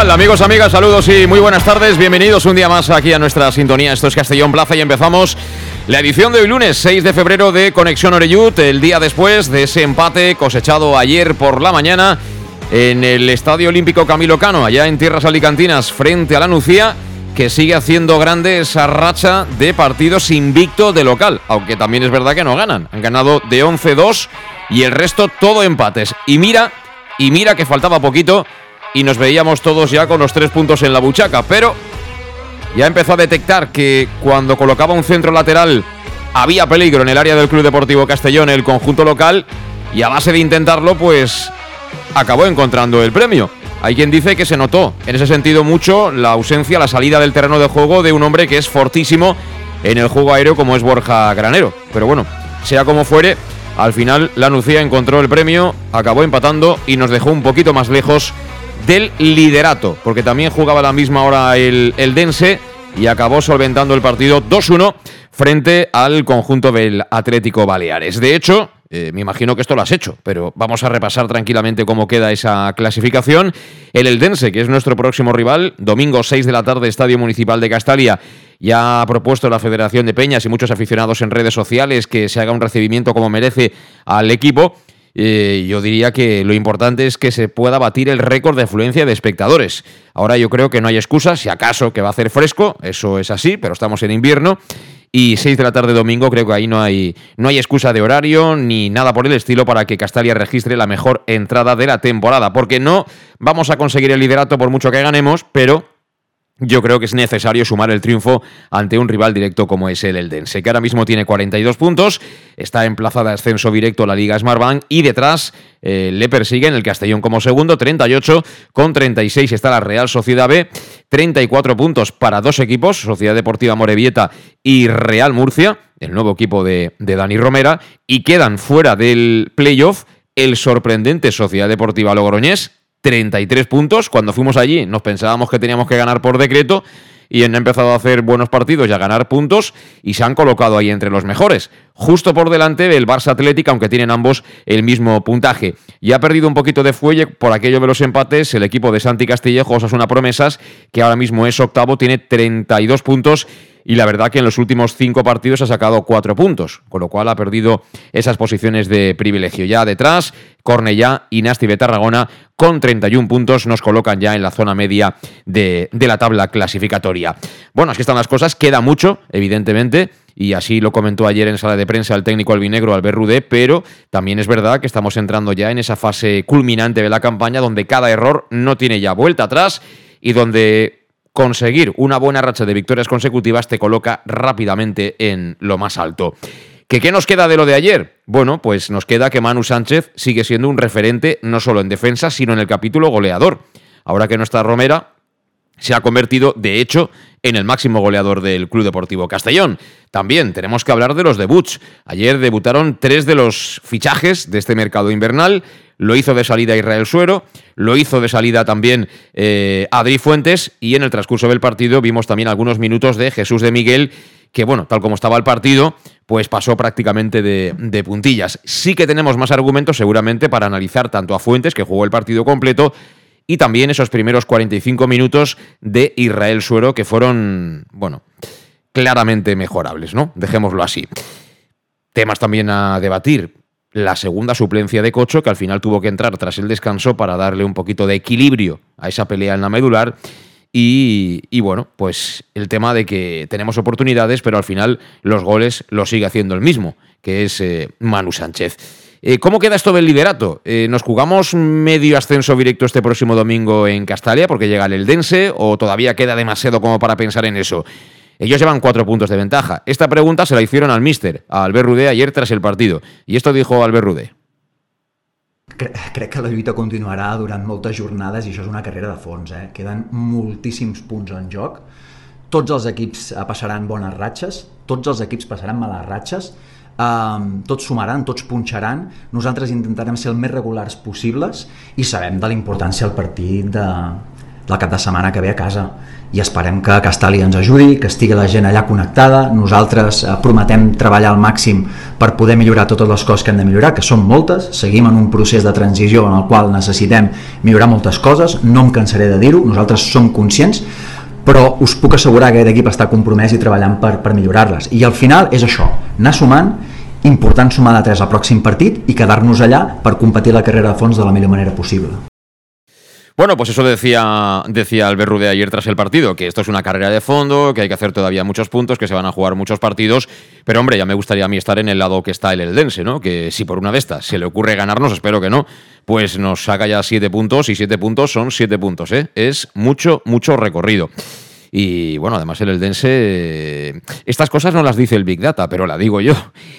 Tal, amigos, amigas? Saludos y muy buenas tardes. Bienvenidos un día más aquí a nuestra sintonía. Esto es Castellón Plaza y empezamos la edición de hoy lunes 6 de febrero de Conexión Oreyud, el día después de ese empate cosechado ayer por la mañana en el Estadio Olímpico Camilo Cano, allá en Tierras Alicantinas, frente a la Nucía, que sigue haciendo grande esa racha de partidos invicto de local, aunque también es verdad que no ganan. Han ganado de 11-2 y el resto todo empates. Y mira, y mira que faltaba poquito y nos veíamos todos ya con los tres puntos en la buchaca, pero ya empezó a detectar que cuando colocaba un centro lateral había peligro en el área del Club Deportivo Castellón, el conjunto local, y a base de intentarlo, pues acabó encontrando el premio. Hay quien dice que se notó en ese sentido mucho la ausencia, la salida del terreno de juego de un hombre que es fortísimo en el juego aéreo como es Borja Granero. Pero bueno, sea como fuere, al final la Nucía encontró el premio, acabó empatando y nos dejó un poquito más lejos del liderato, porque también jugaba a la misma hora el, el Dense y acabó solventando el partido 2-1 frente al conjunto del Atlético Baleares. De hecho, eh, me imagino que esto lo has hecho, pero vamos a repasar tranquilamente cómo queda esa clasificación. El Eldense, que es nuestro próximo rival, domingo 6 de la tarde, Estadio Municipal de Castalia. Ya ha propuesto la Federación de Peñas y muchos aficionados en redes sociales que se haga un recibimiento como merece al equipo. Eh, yo diría que lo importante es que se pueda batir el récord de afluencia de espectadores. Ahora yo creo que no hay excusa, si acaso que va a hacer fresco, eso es así, pero estamos en invierno. Y 6 de la tarde domingo, creo que ahí no hay, no hay excusa de horario ni nada por el estilo para que Castalia registre la mejor entrada de la temporada. Porque no vamos a conseguir el liderato por mucho que ganemos, pero yo creo que es necesario sumar el triunfo ante un rival directo como es el Eldense, que ahora mismo tiene 42 puntos, está en plaza de ascenso directo a la Liga Smartbank y detrás eh, le persiguen el Castellón como segundo, 38, con 36 está la Real Sociedad B, 34 puntos para dos equipos, Sociedad Deportiva Morevieta y Real Murcia, el nuevo equipo de, de Dani Romera, y quedan fuera del playoff el sorprendente Sociedad Deportiva Logroñés, 33 puntos. Cuando fuimos allí nos pensábamos que teníamos que ganar por decreto y han empezado a hacer buenos partidos y a ganar puntos y se han colocado ahí entre los mejores. Justo por delante del Barça Atlético, aunque tienen ambos el mismo puntaje. Y ha perdido un poquito de fuelle por aquello de los empates el equipo de Santi Castillejo, una Promesas, que ahora mismo es octavo, tiene 32 puntos y la verdad que en los últimos cinco partidos ha sacado cuatro puntos, con lo cual ha perdido esas posiciones de privilegio. Ya detrás, Cornellá y Nasti de Tarragona con 31 puntos nos colocan ya en la zona media de, de la tabla clasificatoria. Bueno, así están las cosas, queda mucho, evidentemente, y así lo comentó ayer en sala de prensa el técnico albinegro Albert Rudé, pero también es verdad que estamos entrando ya en esa fase culminante de la campaña donde cada error no tiene ya vuelta atrás y donde conseguir una buena racha de victorias consecutivas te coloca rápidamente en lo más alto. ¿Que ¿Qué nos queda de lo de ayer? Bueno, pues nos queda que Manu Sánchez sigue siendo un referente no solo en defensa, sino en el capítulo goleador. Ahora que no está Romera, se ha convertido, de hecho, en el máximo goleador del Club Deportivo Castellón. También tenemos que hablar de los debuts. Ayer debutaron tres de los fichajes de este mercado invernal. Lo hizo de salida Israel Suero, lo hizo de salida también eh, Adri Fuentes y en el transcurso del partido vimos también algunos minutos de Jesús de Miguel que bueno, tal como estaba el partido, pues pasó prácticamente de, de, puntillas. Sí que tenemos más argumentos seguramente para analizar tanto a Fuentes, que jugó el partido completo, y también esos primeros 45 minutos de Israel Suero que fueron, bueno, claramente mejorables, ¿no? Dejémoslo así. Temas también a debatir. La segunda suplencia de Cocho, que al final tuvo que entrar tras el descanso para darle un poquito de equilibrio a esa pelea en la medular. Y, bueno, pues el tema de que tenemos oportunidades, pero al final los goles los sigue haciendo el mismo, que es eh, Manu Sánchez. Eh, ¿Cómo queda esto del liderato? Eh, ¿Nos jugamos medio ascenso directo este próximo domingo en Castalia porque llega el Eldense o todavía queda demasiado como para pensar en eso? Ellos llevan cuatro puntos de ventaja. Esta pregunta se la hicieron al míster, a Albert Rudé, ayer tras el partido. I esto dijo Albert Rudé. Crec que la lluita continuarà durant moltes jornades i això és una carrera de fons. Eh? Queden moltíssims punts en joc. Tots els equips eh, passaran bones ratxes, tots els equips passaran males ratxes, Um, tots sumaran, tots punxaran, nosaltres intentarem ser el més regulars possibles i sabem de la importància del partit de, del cap de setmana que ve a casa i esperem que Castali ens ajudi, que estigui la gent allà connectada, nosaltres eh, prometem treballar al màxim per poder millorar totes les coses que hem de millorar, que són moltes, seguim en un procés de transició en el qual necessitem millorar moltes coses, no em cansaré de dir-ho, nosaltres som conscients, però us puc assegurar que aquest equip està compromès i treballant per, per millorar-les. I al final és això, anar sumant, important sumar de 3 al pròxim partit i quedar-nos allà per competir la carrera de fons de la millor manera possible. Bueno, pues eso decía, decía Albert Rude ayer tras el partido, que esto es una carrera de fondo, que hay que hacer todavía muchos puntos, que se van a jugar muchos partidos, pero hombre, ya me gustaría a mí estar en el lado que está el Eldense, ¿no? Que si por una de estas se le ocurre ganarnos, espero que no, pues nos saca ya siete puntos y siete puntos son siete puntos, ¿eh? Es mucho, mucho recorrido. Y bueno, además el Eldense, estas cosas no las dice el Big Data, pero la digo yo.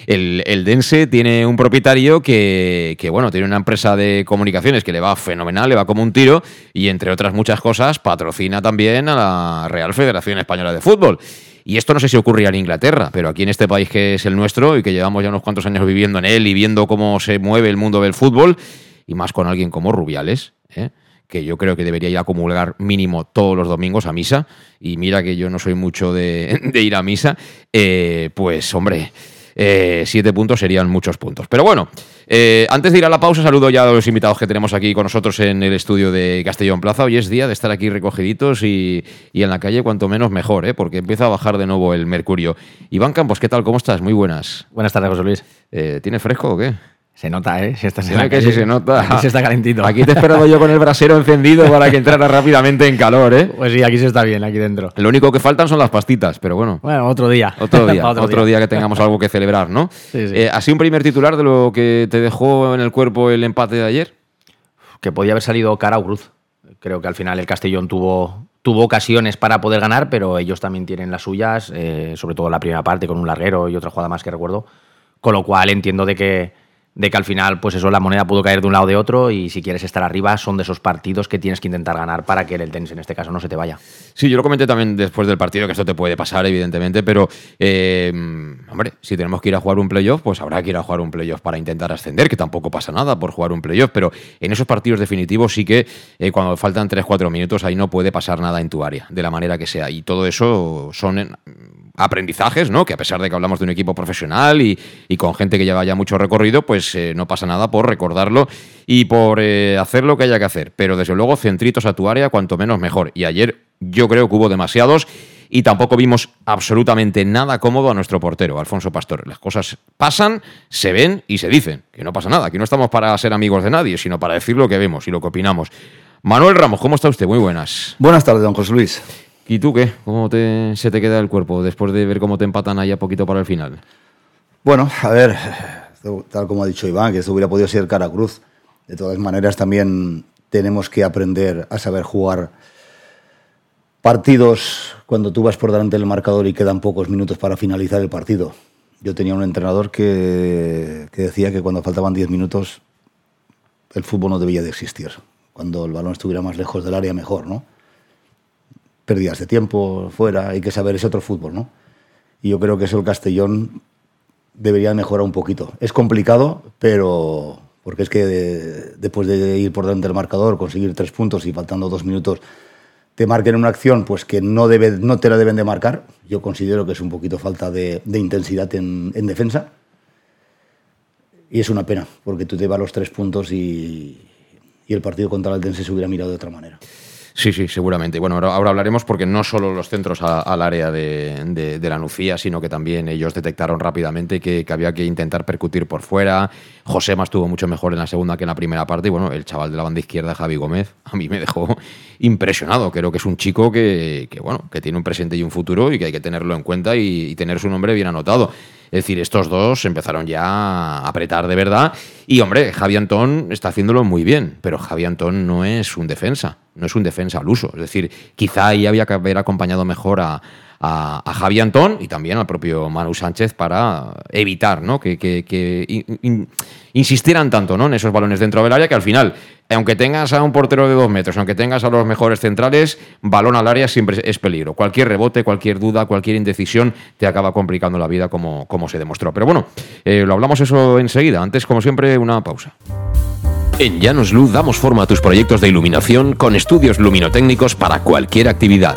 El Eldense tiene un propietario que, que, bueno, tiene una empresa de comunicaciones que le va fenomenal, le va como un tiro, y entre otras muchas cosas, patrocina también a la Real Federación Española de Fútbol. Y esto no sé si ocurría en Inglaterra, pero aquí en este país que es el nuestro y que llevamos ya unos cuantos años viviendo en él y viendo cómo se mueve el mundo del fútbol, y más con alguien como Rubiales, ¿eh? Que yo creo que debería ir a acumular mínimo todos los domingos a misa, y mira que yo no soy mucho de, ir a misa, eh, pues hombre, eh, siete puntos serían muchos puntos. Pero bueno, eh, antes de ir a la pausa, saludo ya a los invitados que tenemos aquí con nosotros en el estudio de Castellón Plaza. Hoy es día de estar aquí recogiditos y, y en la calle cuanto menos mejor, ¿eh? porque empieza a bajar de nuevo el mercurio. Iván Campos, ¿qué tal? ¿Cómo estás? Muy buenas. Buenas tardes, José Luis. ¿Tiene fresco o qué? Se nota, ¿eh? Si estás en que sí se nota. Aquí se está calentito. Aquí te he esperado yo con el brasero encendido para que entrara rápidamente en calor, ¿eh? Pues sí, aquí se está bien, aquí dentro. Lo único que faltan son las pastitas, pero bueno. Bueno, otro día. Otro día, otro, día. que tengamos algo que celebrar, ¿no? Sí, sí. Eh, ¿Así un primer titular de lo que te dejó en el cuerpo el empate de ayer? Que podía haber salido cara o cruz. Creo que al final el Castellón tuvo, tuvo ocasiones para poder ganar, pero ellos también tienen las suyas, eh, sobre todo la primera parte con un larguero y otra jugada más que recuerdo. Con lo cual entiendo de que de que al final, pues eso, la moneda pudo caer de un lado o de otro y si quieres estar arriba son de esos partidos que tienes que intentar ganar para que el Eldense en este caso no se te vaya. Sí, yo lo comenté también después del partido que esto te puede pasar, evidentemente, pero eh, hombre, si tenemos que ir a jugar un playoff, pues habrá que ir a jugar un playoff para intentar ascender, que tampoco pasa nada por jugar un playoff, pero en esos partidos definitivos sí que eh, cuando faltan 3-4 minutos ahí no puede pasar nada en tu área, de la manera que sea. Y todo eso son aprendizajes, ¿no? Que a pesar de que hablamos de un equipo profesional y, con gente que lleva ya mucho recorrido, pues eh, no pasa nada por recordarlo y por eh, hacer lo que haya que hacer. Pero desde luego, centritos a tu área, cuanto menos mejor. Y ayer yo creo que hubo demasiados y tampoco vimos absolutamente nada cómodo a nuestro portero, Alfonso Pastor. Las cosas pasan, se ven y se dicen. Que no pasa nada, que no estamos para ser amigos de nadie, sino para decir lo que vemos y lo que opinamos. Manuel Ramos, ¿cómo está usted? Muy buenas. Buenas tardes, don José Luis. ¿Y tú qué? ¿Cómo te, se te queda el cuerpo después de ver cómo te empatan ahí a poquito para el final? Bueno, a ver, tal como ha dicho Iván, que esto hubiera podido ser cara cruz. De todas maneras, también tenemos que aprender a saber jugar partidos cuando tú vas por delante del marcador y quedan pocos minutos para finalizar el partido. Yo tenía un entrenador que, que decía que cuando faltaban 10 minutos el fútbol no debía de existir. Cuando el balón estuviera más lejos del área, mejor, ¿no? Pérdidas de tiempo fuera, hay que saber, es otro fútbol, ¿no? Y yo creo que eso el Castellón debería mejorar un poquito. Es complicado, pero porque es que después de ir por delante del marcador, conseguir tres puntos y faltando dos minutos te marquen una acción pues que no, debe, no te la deben de marcar, yo considero que es un poquito falta de, intensidad en, en, defensa. Y es una pena, porque tú te vas los tres puntos y, el partido contra el Aldense se hubiera mirado de otra manera. Sí, sí, seguramente. Bueno, ahora, hablaremos porque no solo los centros al área de, de- la Nucía, sino que también ellos detectaron rápidamente que, había que intentar percutir por fuera. José más estuvo mucho mejor en la segunda que en la primera parte. Y bueno, el chaval de la banda izquierda, Javi Gómez, a mí me dejó impresionado. Creo que es un chico que, bueno, que tiene un presente y un futuro y que hay que tenerlo en cuenta y tener su nombre bien anotado. Es decir, estos dos empezaron ya a apretar de verdad. Y hombre, Javi Antón está haciéndolo muy bien, pero Javi Antón no es un defensa, no es un defensa al uso. Es decir, quizá ahí había que haber acompañado mejor a, a, a Javi Antón y también al propio Manu Sánchez para evitar ¿no? que, que- que in- in- insistieran tanto ¿no? en esos balones dentro del área que al final, aunque tengas a un portero de dos metros, aunque tengas a los mejores centrales, balón al área siempre es peligro. Cualquier rebote, cualquier duda, cualquier indecisión te acaba complicando la vida como, como se demostró. Pero bueno, eh, lo hablamos eso enseguida. Antes, como siempre, una pausa. En Llanos damos forma a tus proyectos de iluminación con estudios luminotécnicos para cualquier actividad.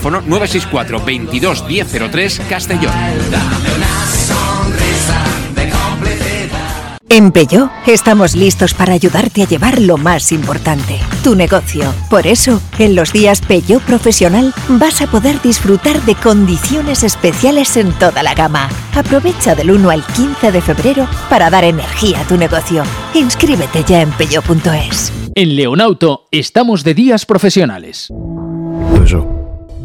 964 22 1003 Castellón. En Peugeot estamos listos para ayudarte a llevar lo más importante, tu negocio. Por eso, en los días Peugeot Profesional vas a poder disfrutar de condiciones especiales en toda la gama. Aprovecha del 1 al 15 de febrero para dar energía a tu negocio. Inscríbete ya en peugeot.es. En Leonauto estamos de días profesionales.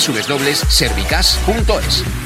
www.servicas.es.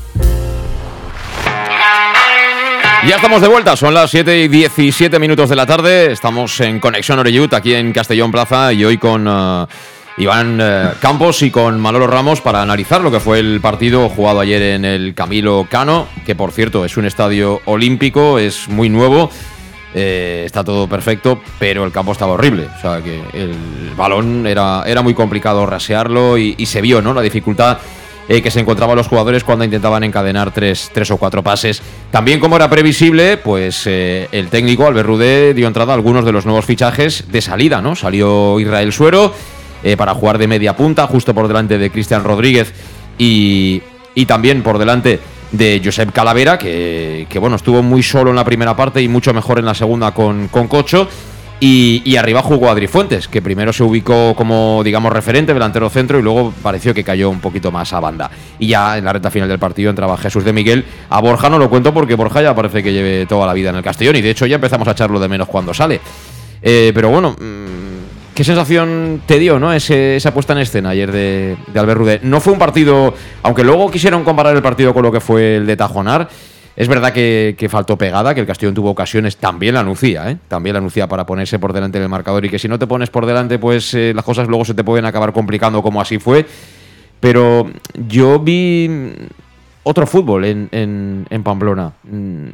Ya estamos de vuelta, son las 7 y 17 minutos de la tarde. Estamos en Conexión Oreyut, aquí en Castellón Plaza, y hoy con uh, Iván uh, Campos y con Manolo Ramos para analizar lo que fue el partido jugado ayer en el Camilo Cano, que por cierto es un estadio olímpico, es muy nuevo. Eh, está todo perfecto, pero el campo estaba horrible. O sea que el balón era, era muy complicado rasearlo y, y se vio ¿no? la dificultad eh, que se encontraban los jugadores cuando intentaban encadenar tres, tres o cuatro pases. También, como era previsible, pues eh, el técnico Albert Rudé dio entrada a algunos de los nuevos fichajes de salida, ¿no? Salió Israel Suero eh, para jugar de media punta, justo por delante de Cristian Rodríguez y, y también por delante de Josep Calavera, que, que, bueno, estuvo muy solo en la primera parte y mucho mejor en la segunda con, con Cocho. Y, y, arriba jugó Adri Fuentes, que primero se ubicó como, digamos, referente, delantero centro, y luego pareció que cayó un poquito más a banda. Y ya en la recta final del partido entraba Jesús de Miguel. A Borja no lo cuento porque Borja ya parece que lleve toda la vida en el Castellón, y de hecho ya empezamos a echarlo de menos cuando sale. Eh, pero bueno, ¿qué sensación te dio ¿no? Ese, esa puesta en escena ayer de, de Albert Rudé? No fue un partido, aunque luego quisieron comparar el partido con lo que fue el de Tajonar. Es verdad que, faltó pegada, que el Castellón tuvo ocasiones, también la anuncia, ¿eh? también la anuncia para ponerse por delante del marcador y que si no te pones por delante, pues eh, las cosas luego se te pueden acabar complicando como así fue. Pero yo vi otro fútbol en, en, en Pamplona. Mm,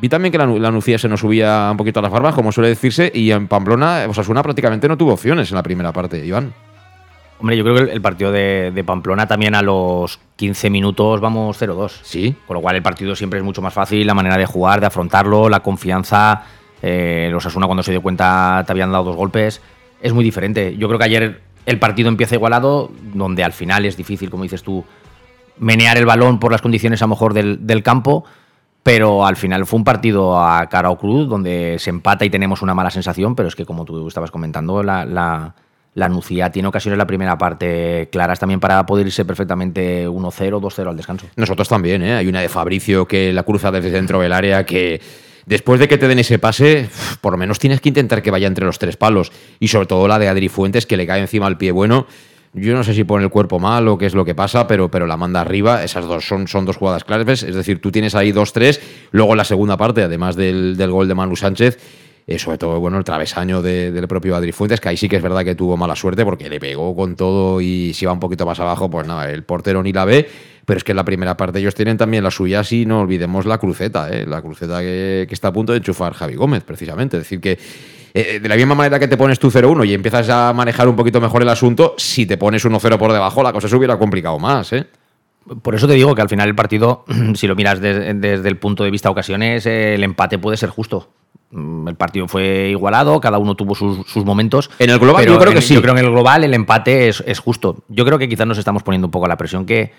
vi también que la, la, se nos subía un poquito a las barbas, como suele decirse, y en Pamplona, Osasuna prácticamente no tuvo opciones en la primera parte, Iván. Hombre, yo creo que el partido de, de, Pamplona también a los 15 minutos vamos 0-2. Sí. Con lo cual el partido siempre es mucho más fácil, la manera de jugar, de afrontarlo, la confianza. Eh, los Asuna cuando se dio cuenta te habían dado dos golpes. Es muy diferente. Yo creo que ayer el partido empieza igualado, donde al final es difícil, como dices tú, menear el balón por las condiciones a lo mejor del, del campo. Pero al final fue un partido a cara o cruz, donde se empata y tenemos una mala sensación, pero es que como tú estabas comentando, la, la la Nucía tiene ocasiones la primera parte claras también para poder irse perfectamente 1-0, 2-0 al descanso. Nosotros también, ¿eh? Hay una de Fabricio que la cruza desde dentro del área que después de que te den ese pase, por lo menos tienes que intentar que vaya entre los tres palos. Y sobre todo la de Adri Fuentes, que le cae encima al pie bueno. Yo no sé si pone el cuerpo mal o qué es lo que pasa, pero, pero la manda arriba. Esas dos son, son dos jugadas claves. Es decir, tú tienes ahí dos, tres. Luego en la segunda parte, además del, del gol de Manu Sánchez, eh, sobre todo bueno el travesaño de- del propio Adri Fuentes, que ahí sí que es verdad que tuvo mala suerte porque le pegó con todo y si va un poquito más abajo, pues nada, el portero ni la ve. Pero es que en la primera parte ellos tienen también la suya, si no olvidemos la cruceta, ¿eh? la cruceta que, está a punto de enchufar Javi Gómez, precisamente. Es decir, que eh, de la misma manera que te pones tú 0-1 y empiezas a manejar un poquito mejor el asunto, si te pones 1-0 por debajo, la cosa se hubiera complicado más. ¿eh? Por eso te digo que al final el partido, si lo miras des- desde el punto de vista ocasiones, eh, el empate puede ser justo. Mm, El partido fue igualado, cada uno tuvo sus, sus momentos. En el global pero yo creo en- que sí. Yo creo que en el global el empate es, es justo. Yo creo que quizás nos estamos poniendo un poco la presión que,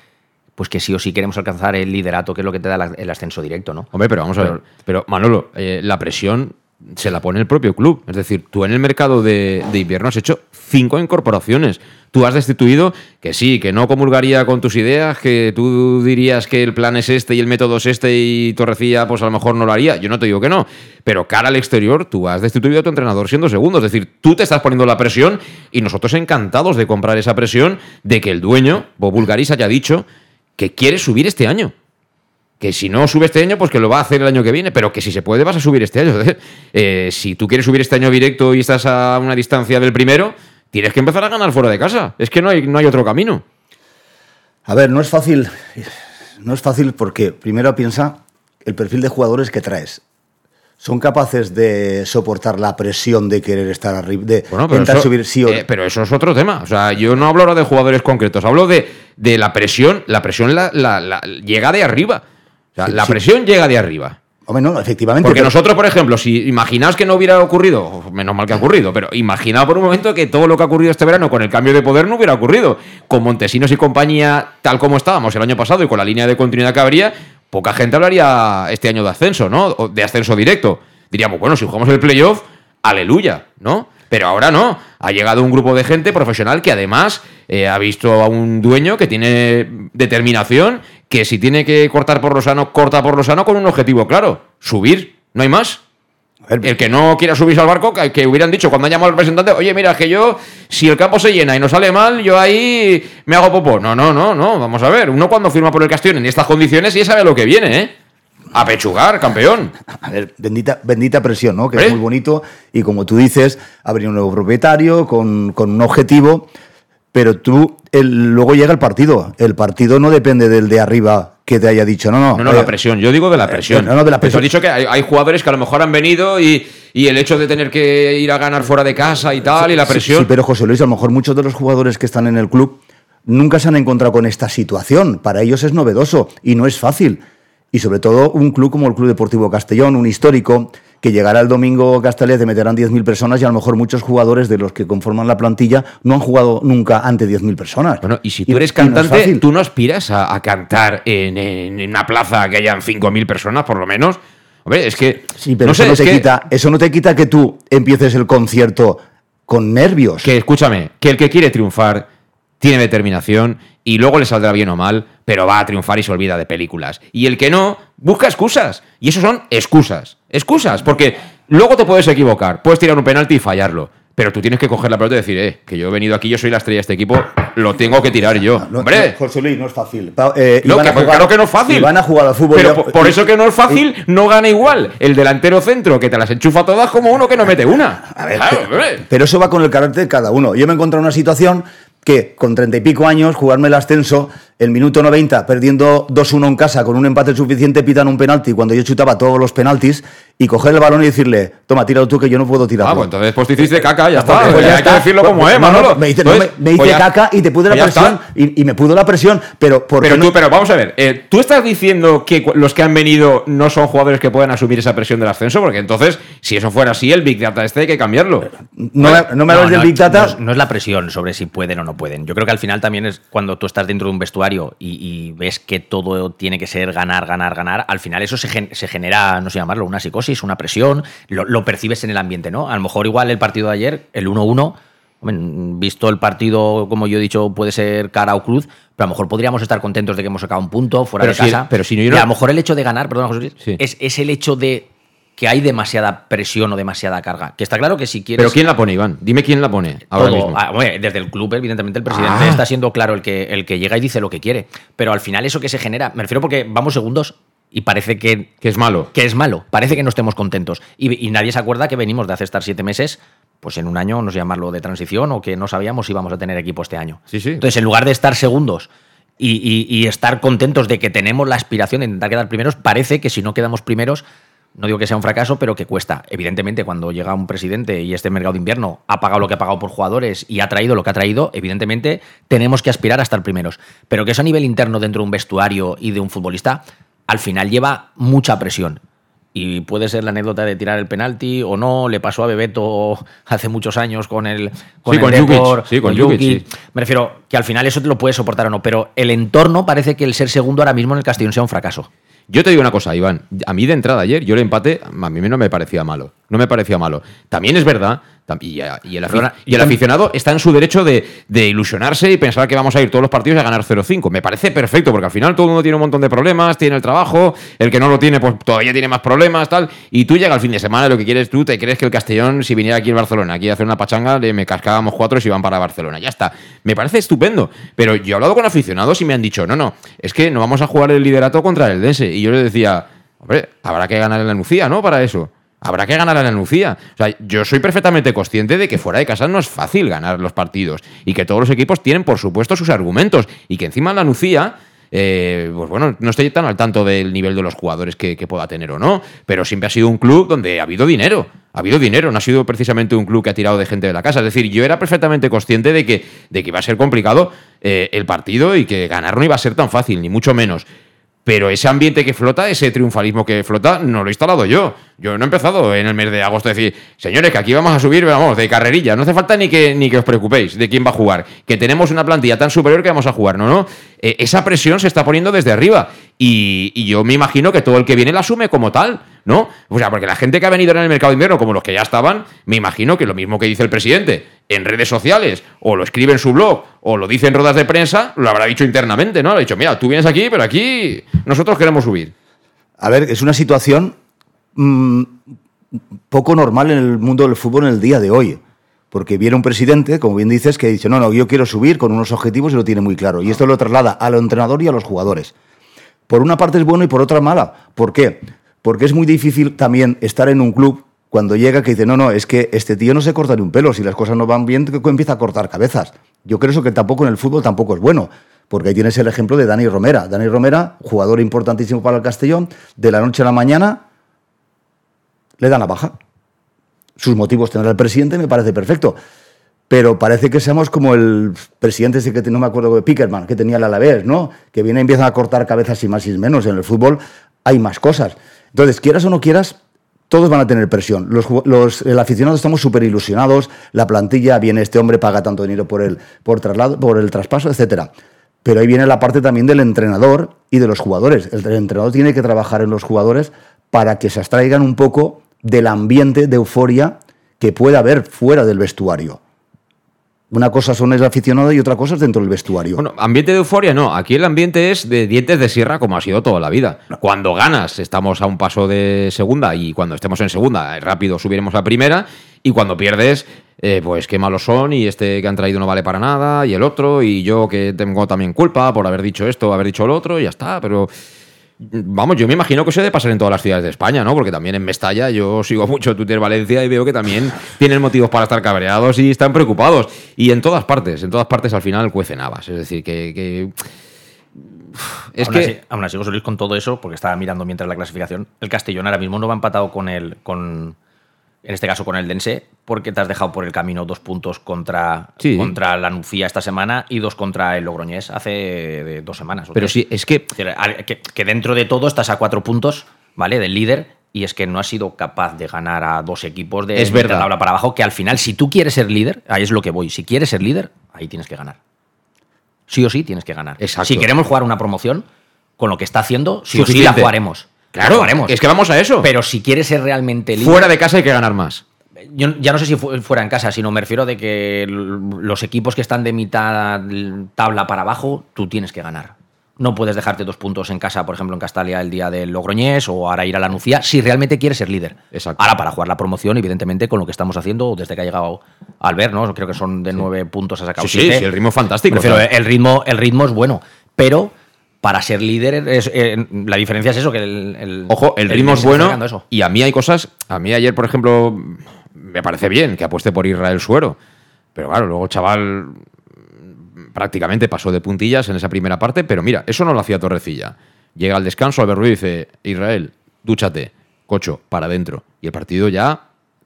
pues que sí o sí queremos alcanzar el liderato, que es lo que te da la- el ascenso directo, ¿no? Hombre, pero vamos a ver. Pero Manolo, eh, la presión se la pone el propio club. Es decir, tú en el mercado de, de invierno has hecho cinco incorporaciones. Tú has destituido que sí, que no comulgaría con tus ideas, que tú dirías que el plan es este y el método es este y Torrecilla pues a lo mejor no lo haría. Yo no te digo que no. Pero cara al exterior, tú has destituido a tu entrenador siendo segundo. Es decir, tú te estás poniendo la presión y nosotros encantados de comprar esa presión de que el dueño, Bob Bulgaris, haya dicho que quiere subir este año que si no sube este año, pues que lo va a hacer el año que viene, pero que si se puede vas a subir este año. Eh, si tú quieres subir este año directo y estás a una distancia del primero, tienes que empezar a ganar fuera de casa. Es que no hay, no hay otro camino. A ver, no es fácil. No es fácil porque primero piensa el perfil de jugadores que traes. ¿Son capaces de soportar la presión de querer estar arriba, de Bueno, pero intentar eso, subir sí o eh, pero eso es otro tema. O sea, yo no hablo ahora de jugadores concretos, hablo de, de la presión. La presión la, la- la- llega de arriba. O sea, Sí, la sí. presión llega de arriba. Hombre, no, efectivamente. Porque pero- nosotros, por ejemplo, si imaginaos que no hubiera ocurrido, menos mal que ha ocurrido, pero imaginaos por un momento que todo lo que ha ocurrido este verano con el cambio de poder no hubiera ocurrido. Con Montesinos y compañía, tal como estábamos el año pasado y con la línea de continuidad que habría, poca gente hablaría este año de ascenso, ¿no? O de ascenso directo. Diríamos, bueno, si jugamos el playoff, aleluya, ¿no? Pero ahora no. Ha llegado un grupo de gente profesional que además eh, ha visto a un dueño que tiene determinación, que si tiene que cortar por lo sano, corta por lo sano con un objetivo claro, subir, no hay más. El que no quiera subirse al barco, que, hubieran dicho cuando ha llamado al representante, oye, mira, que yo, si el campo se llena y no sale mal, yo ahí me hago popó. No, no, no, no, vamos a ver. Uno cuando firma por el Castellón en estas condiciones ya sabe lo que viene, ¿eh? A pechugar, campeón. A ver, bendita, bendita presión, ¿no? Que ¿Eh? es muy bonito y como tú dices, habría un nuevo propietario con, con un objetivo, pero tú, el- luego llega el partido. El partido no depende del de arriba que te haya dicho, no, no. No, no, eh, la presión. Yo digo de la presión. no, no, de la presión. has dicho que hay, hay jugadores que a lo mejor han venido y, y el hecho de tener que ir a ganar fuera de casa y tal, y la Sí, presión. Sí, pero José Luis, a lo mejor muchos de los jugadores que están en el club nunca se han encontrado con esta situación. Para ellos es novedoso y no es fácil. Y sobre todo un club como el Club Deportivo Castellón, un histórico, que llegará el domingo Castellet, te meterán 10.000 personas y a lo mejor muchos jugadores de los que conforman la plantilla no han jugado nunca ante 10.000 personas. Bueno, y si tú eres y no cantante, fácil. tú no aspiras a, a cantar en, en- en una plaza que hayan 5.000 personas, por lo menos. Hombre, es que. Sí, pero no eso, sé, no es te que- quita, eso no te quita que tú empieces el concierto con nervios. Que escúchame, que el que quiere triunfar tiene determinación y luego le saldrá bien o mal, pero va a triunfar y se olvida de películas. Y el que no, busca excusas. Y eso son excusas. Excusas, porque luego te puedes equivocar, puedes tirar un penalti y fallarlo. Pero tú tienes que coger la pelota y decir, eh, que yo he venido aquí, yo soy la estrella de este equipo, lo tengo que tirar yo. No, ¡Hombre! no, José Luis, no es fácil. Eh, No, que- a jugar- claro que no es fácil. Van a jugar al fútbol. Pero ya- por, por y- eso que no es fácil, no gana igual el delantero centro que te las enchufa todas como uno que no mete una. A ver, Claro, pero eso va con el carácter de cada uno. Yo me he encontrado en una situación que con treinta y pico años, jugarme el ascenso, el minuto 90, perdiendo 2-1 en casa, con un empate suficiente, pitan un penalti cuando yo chutaba todos los penaltis, y coger el balón y decirle, toma, tíralo tú que yo no puedo tirarlo. Ah, pues entonces pues te hiciste caca, ya está. Pues Pues ya hay está. que decirlo Pues- como pues es, no, no, Manolo. me hice, no, Entonces, me- me hice pues ya- caca y te pude la pues presión. Y, y me pudo la presión, pero porque Pero no- tú, pero vamos a ver, eh, ¿tú estás diciendo que los que han venido no son jugadores que puedan asumir esa presión del ascenso? Porque entonces, si eso fuera así, el Big Data este hay que cambiarlo. no, me- no me hables del Big Data. No no es la presión sobre si pueden o no pueden. Yo creo que al final también es cuando tú estás dentro de un vestuario y, y ves que todo tiene que ser ganar, ganar, ganar. Al final eso se, gen- se genera, no sé llamarlo, una psicosis, una presión. Lo, lo percibes en el ambiente, ¿no? A lo mejor igual el partido de ayer, el 1-1. hombre, Visto el partido, como yo he dicho, puede ser cara o cruz, pero a lo mejor podríamos estar contentos de que hemos sacado un punto fuera Pero de si- casa. pero si no- yo Y no- a lo mejor el hecho de ganar, perdón, José Luis, Sí. es, es el hecho de que hay demasiada presión o demasiada carga. Que está claro que si quieres. Pero ¿quién la pone, Iván? Dime quién la pone ahora todo, mismo. ah, desde el club, evidentemente, el presidente Ah. está siendo claro el que, el que llega y dice lo que quiere. Pero al final, eso que se genera, me refiero porque vamos segundos y parece que, Que es malo. que es malo. Parece que no estemos contentos. Y, y nadie se acuerda que venimos de hace estar siete meses. Pues en un año, no sé llamarlo de transición o que no sabíamos si íbamos a tener equipo este año. Sí, sí. Entonces, en lugar de estar segundos y, y- y estar contentos de que tenemos la aspiración de intentar quedar primeros, parece que si no quedamos primeros, no digo que sea un fracaso, pero que cuesta. Evidentemente, cuando llega un presidente y este mercado de invierno ha pagado lo que ha pagado por jugadores y ha traído lo que ha traído, evidentemente tenemos que aspirar a estar primeros. Pero que eso a nivel interno dentro de un vestuario y de un futbolista, al final lleva mucha presión. Y puede ser la anécdota de tirar el penalti o no, le pasó a Bebeto hace muchos años con el con Sí, el con Depor, Jukic, sí, con Jukic, sí. Me refiero que al final eso te lo puedes soportar o no, pero el entorno parece que el ser segundo ahora mismo en el Castellón sea un fracaso. Yo te digo una cosa, Iván. A mí de entrada ayer, yo el empate, a mí no me parecía malo. No me parecía malo. También es verdad, y, y el, Perdona, y aficionado está en su derecho de, de ilusionarse y pensar que vamos a ir todos los partidos a ganar 0-5. Me parece perfecto, porque al final todo el mundo tiene un montón de problemas, tiene el trabajo, el que no lo tiene, pues todavía tiene más problemas, tal. Y tú llegas al fin de semana, lo que quieres tú, te crees que el Castellón, si viniera aquí el Barcelona, aquí a hacer una pachanga, le me cascábamos cuatro y se iban para Barcelona. Ya está. Me parece estupendo. Pero yo he hablado con aficionados y me han dicho, no, no, es que no vamos a jugar el liderato contra el Dense. Y yo les decía, hombre, habrá que ganar en la Nucía, ¿no? Para eso. Habrá que ganar en la. O sea, yo soy perfectamente consciente de que fuera de casa no es fácil ganar los partidos y que todos los equipos tienen, por supuesto, sus argumentos y que encima en la Nucía, eh, pues bueno, no estoy tan al tanto del nivel de los jugadores que, que pueda tener o no, pero siempre ha sido un club donde ha habido dinero. Ha habido dinero, no ha sido precisamente un club que ha tirado de gente de la casa. Es decir, yo era perfectamente consciente de que, de que iba a ser complicado eh, el partido y que ganar no iba a ser tan fácil, ni mucho menos. Pero ese ambiente que flota, ese triunfalismo que flota, no lo he instalado yo. Yo no he empezado en el mes de agosto a decir, señores, que aquí vamos a subir, vamos, de carrerilla. No hace falta ni que, ni que os preocupéis de quién va a jugar. Que tenemos una plantilla tan superior que vamos a jugar. No, no. Eh, esa presión se está poniendo desde arriba. Y, yo me imagino que todo el que viene la asume como tal, ¿no? O sea, porque la gente que ha venido en el mercado de invierno, como los que ya estaban, me imagino que lo mismo que dice el presidente en redes sociales, o lo escribe en su blog, o lo dice en ruedas de prensa, lo habrá dicho internamente, ¿no? Ha dicho, mira, tú vienes aquí, pero aquí nosotros queremos subir. A ver, es una situación mm, poco normal en el mundo del fútbol en el día de hoy. Porque viene un presidente, como bien dices, que dice, no, no, yo quiero subir con unos objetivos y lo tiene muy claro. Y esto lo traslada al entrenador y a los jugadores. Por una parte es bueno y por otra mala. ¿Por qué? Porque es muy difícil también estar en un club cuando llega que dice, no, no, es que este tío no se corta ni un pelo, si las cosas no van bien, empieza a cortar cabezas. Yo creo eso que tampoco en el fútbol tampoco es bueno, porque ahí tienes el ejemplo de Dani Romera. Dani Romera, jugador importantísimo para el Castellón, de la noche a la mañana le dan la baja. Sus motivos tendrá el presidente, me parece perfecto. Pero parece que seamos como el presidente ese que no me acuerdo de Pickerman, que tenía el Alavés, ¿no? Que viene y empieza a cortar cabezas y más y menos. En el fútbol hay más cosas. Entonces, quieras o no quieras, todos van a tener presión. Los, los- el aficionado estamos súper ilusionados, la plantilla, viene este hombre, paga tanto dinero por el, por traslado, por el traspaso, etcétera. Pero ahí viene la parte también del entrenador y de los jugadores. El, el entrenador tiene que trabajar en los jugadores para que se abstraigan un poco del ambiente de euforia que pueda haber fuera del vestuario. Una cosa son el aficionado y otra cosa es dentro del vestuario. Bueno, ambiente de euforia no. Aquí el ambiente es de dientes de sierra como ha sido toda la vida. Cuando ganas estamos a un paso de segunda y cuando estemos en segunda rápido subiremos a primera y cuando pierdes eh, pues qué malos son y este que han traído no vale para nada y el otro y yo que tengo también culpa por haber dicho esto, haber dicho lo otro y ya está, pero... Vamos, yo me imagino que eso debe pasar en todas las ciudades de España, ¿no? Porque también en Mestalla yo sigo mucho Twitter Valencia y veo que también tienen motivos para estar cabreados y están preocupados. Y en todas partes, en todas partes al final cuecen habas. Es decir, que... que- Es aún, que... así, aún así, con todo eso, porque estaba mirando mientras la clasificación, el Castellón ahora mismo no va empatado con el, con, en este caso con el Dense, porque te has dejado por el camino dos puntos contra, Sí. contra la Nucía esta semana y dos contra el Logroñés hace de dos semanas. Pero sí, es que... Que, que dentro de todo estás a cuatro puntos, ¿vale? Del líder. Y es que no has sido capaz de ganar a dos equipos de Es verdad. tabla para abajo, que al final, si tú quieres ser líder, ahí es lo que voy. Si quieres ser líder, ahí tienes que ganar. Sí o sí tienes que ganar. Exacto. Si queremos jugar una promoción, con lo que está haciendo, sí o sí la jugaremos. La Claro, jugaremos. es que vamos a eso. Pero si quieres ser realmente líder. Fuera de casa hay que ganar más. Yo ya no sé si fu- fuera en casa, sino me refiero de que los equipos que están de mitad tabla para abajo, tú tienes que ganar. no puedes dejarte dos puntos en casa, por ejemplo, en Castalia el día del Logroñés o ahora ir a la Nucía, si realmente quieres ser líder. Exacto. Ahora, para jugar la promoción, evidentemente, con lo que estamos haciendo desde que ha llegado Albert, ¿no? Creo que son de nueve puntos a sacado Sí, sí, sí, el ritmo es fantástico, Me refiero, o sea. el, ritmo, el ritmo es bueno, pero para ser líder, es, eh, la diferencia es eso, que el, el- Ojo, el ritmo es bueno y a mí hay cosas, a mí ayer, por ejemplo, me parece bien que apueste por Israel Suero, pero claro, luego chaval prácticamente pasó de puntillas en esa primera parte, pero mira, eso no lo hacía Torrecilla. Llega al descanso, Albert Ruiz dice, Israel, dúchate, cocho, para adentro. Y el partido ya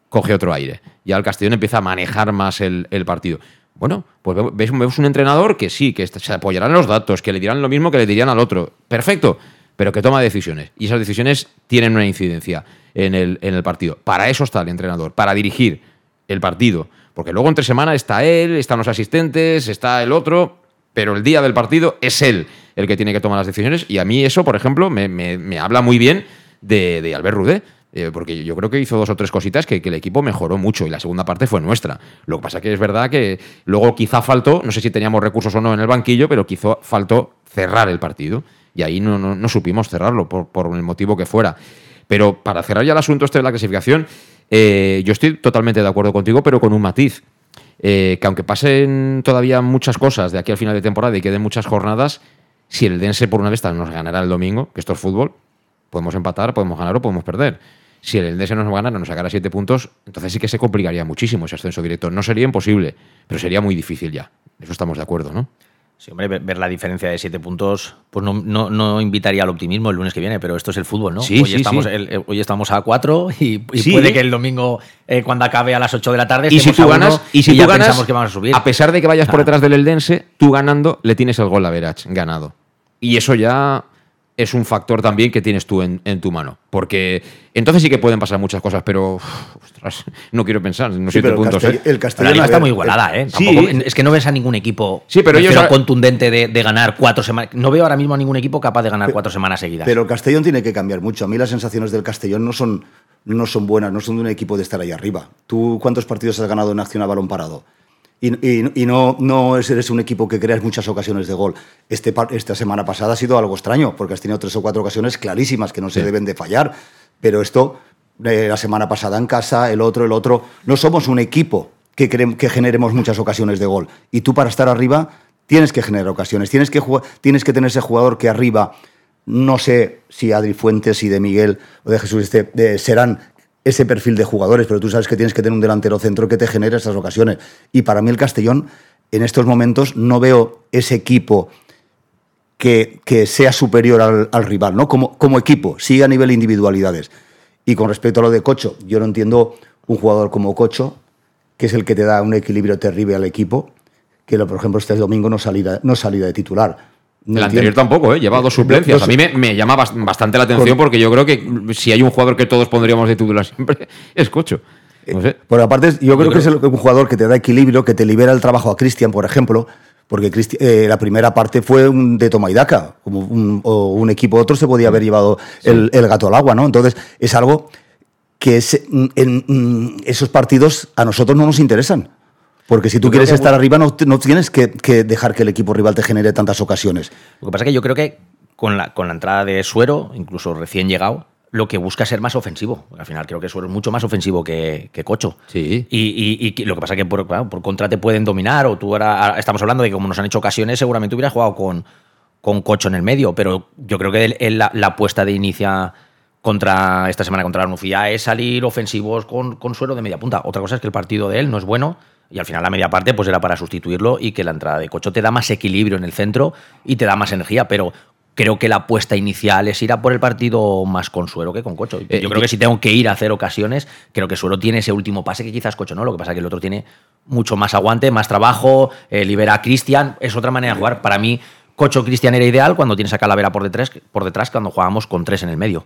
coge otro aire. Ya el Castellón empieza a manejar más el, el partido. Bueno, pues vemos un entrenador que sí, que se apoyará en los datos, que le dirán lo mismo que le dirían al otro. Perfecto, pero que toma decisiones. Y esas decisiones tienen una incidencia en el, en el partido. Para eso está el entrenador, para dirigir el partido. Porque luego entre semana está él, están los asistentes, está el otro, pero el día del partido es él el que tiene que tomar las decisiones. Y a mí eso, por ejemplo, me, me- me habla muy bien de, de Albert Rudé. Eh, porque yo creo que hizo dos o tres cositas que, el equipo mejoró mucho y la segunda parte fue nuestra. Lo que pasa que es verdad que luego quizá faltó, no sé si teníamos recursos o no en el banquillo, pero quizá faltó cerrar el partido. Y ahí no, no- no supimos cerrarlo por, por el motivo que fuera. Pero para cerrar ya el asunto este de la clasificación, eh, yo estoy totalmente de acuerdo contigo, pero con un matiz. Eh, que aunque pasen todavía muchas cosas de aquí al final de temporada y queden muchas jornadas, si el Dense por una vez nos ganará el domingo, que esto es fútbol, podemos empatar, podemos ganar o podemos perder. Si el Dense nos gana, nos sacará siete puntos, entonces sí que se complicaría muchísimo ese ascenso directo. No sería imposible, pero sería muy difícil ya. Eso estamos de acuerdo, ¿no? Sí, hombre, ver, la diferencia de siete puntos, pues no, no, no invitaría al optimismo el lunes que viene, pero esto es el fútbol, ¿no? Sí, hoy, sí, estamos, sí. el- el- hoy estamos a cuatro y, y puede que el domingo, eh, cuando acabe a las 8 de la tarde, Y si tú a uno ganas, y si ya tú ganas, pensamos que vamos a subir. a pesar de que vayas por detrás del Eldense, tú ganando le tienes el gol a Verach ganado. Y eso ya es un factor también que tienes tú en, en tu mano. Porque entonces sí que pueden pasar muchas cosas, pero uf, ostras, no quiero pensar, no Sí, siete el puntos. Castell- ¿eh? el La Castellón liga a está ver, muy igualada, ¿eh? sí. Tampoco- es que no ves a ningún equipo Sí, pero ahora- contundente de, de ganar cuatro semanas. No veo ahora mismo a ningún equipo capaz de ganar cuatro semanas seguidas. Pero el Castellón tiene que cambiar mucho. A mí las sensaciones del Castellón no son, no son buenas, no son de un equipo de estar ahí arriba. ¿Tú cuántos partidos has ganado en acción a balón parado? Y, y- y no, no es- eres un equipo que creas muchas ocasiones de gol. Este, esta semana pasada ha sido algo extraño, porque has tenido tres o cuatro ocasiones clarísimas que no se deben de fallar. Pero esto, eh, la semana pasada en casa, el otro, el otro. No somos un equipo que, generemos muchas ocasiones de gol. Y tú para estar arriba tienes que generar ocasiones, tienes que, tienes que tener ese jugador que arriba no sé si Adri Fuentes y de Miguel o de Jesús este, de- serán ese perfil de jugadores, pero tú sabes que tienes que tener un delantero centro que te genere esas ocasiones. Y para mí el Castellón, en estos momentos, no veo ese equipo que, que sea superior al, al rival, ¿no? Como, como equipo, sí a nivel individualidades. Y con respecto a lo de Cocho, yo no entiendo un jugador como Cocho, que es el que te da un equilibrio terrible al equipo, que por ejemplo este domingo no salida, no de titular. No el entiendo. anterior tampoco, ¿eh? lleva dos suplencias. Dos- a mí me, me llama bas- bastante la atención porque yo creo que si hay un jugador que todos pondríamos de titular siempre, es Cocho. No sé. Aparte, yo, creo, creo- que es el- un jugador que te da equilibrio, que te libera el trabajo a Cristian, por ejemplo, porque eh, la primera parte fue un de toma y daca, como un, o un equipo otro se podía haber llevado el, el gato al agua, ¿no? Entonces, es algo que es, en esos partidos a nosotros no nos interesan. Porque si tú quieres estar arriba, no, no tienes que, que dejar que el equipo rival te genere tantas ocasiones. Lo que pasa es que yo creo que con la, con la entrada de Suero, incluso recién llegado, lo que busca es ser más ofensivo. Al final creo que Suero es mucho más ofensivo que, que Cocho. Sí. Y, y- lo que pasa es que por, claro, por contra te pueden dominar, o tú ahora estamos hablando de que como nos han hecho ocasiones, seguramente hubieras jugado con, con Cocho en el medio, pero yo creo que el- el- la, la apuesta de inicia contra esta semana contra la Nucía es salir ofensivos con, con Suero de media punta. Otra cosa es que el partido de él no es bueno y al final la media parte pues era para sustituirlo y que la entrada de Cocho te da más equilibrio en el centro y te da más energía, pero creo que la apuesta inicial es ir a por el partido más con Suero que con Cocho. Eh, Yo creo que si tengo que ir a hacer ocasiones, creo que Suero tiene ese último pase que quizás Cocho no. Lo que pasa es que el otro tiene mucho más aguante, más trabajo, eh, libera a Cristian. Es otra manera de jugar. Para mí, Cocho Cristian era ideal cuando tienes a Calavera por detrás, por detrás cuando jugábamos con tres en el medio.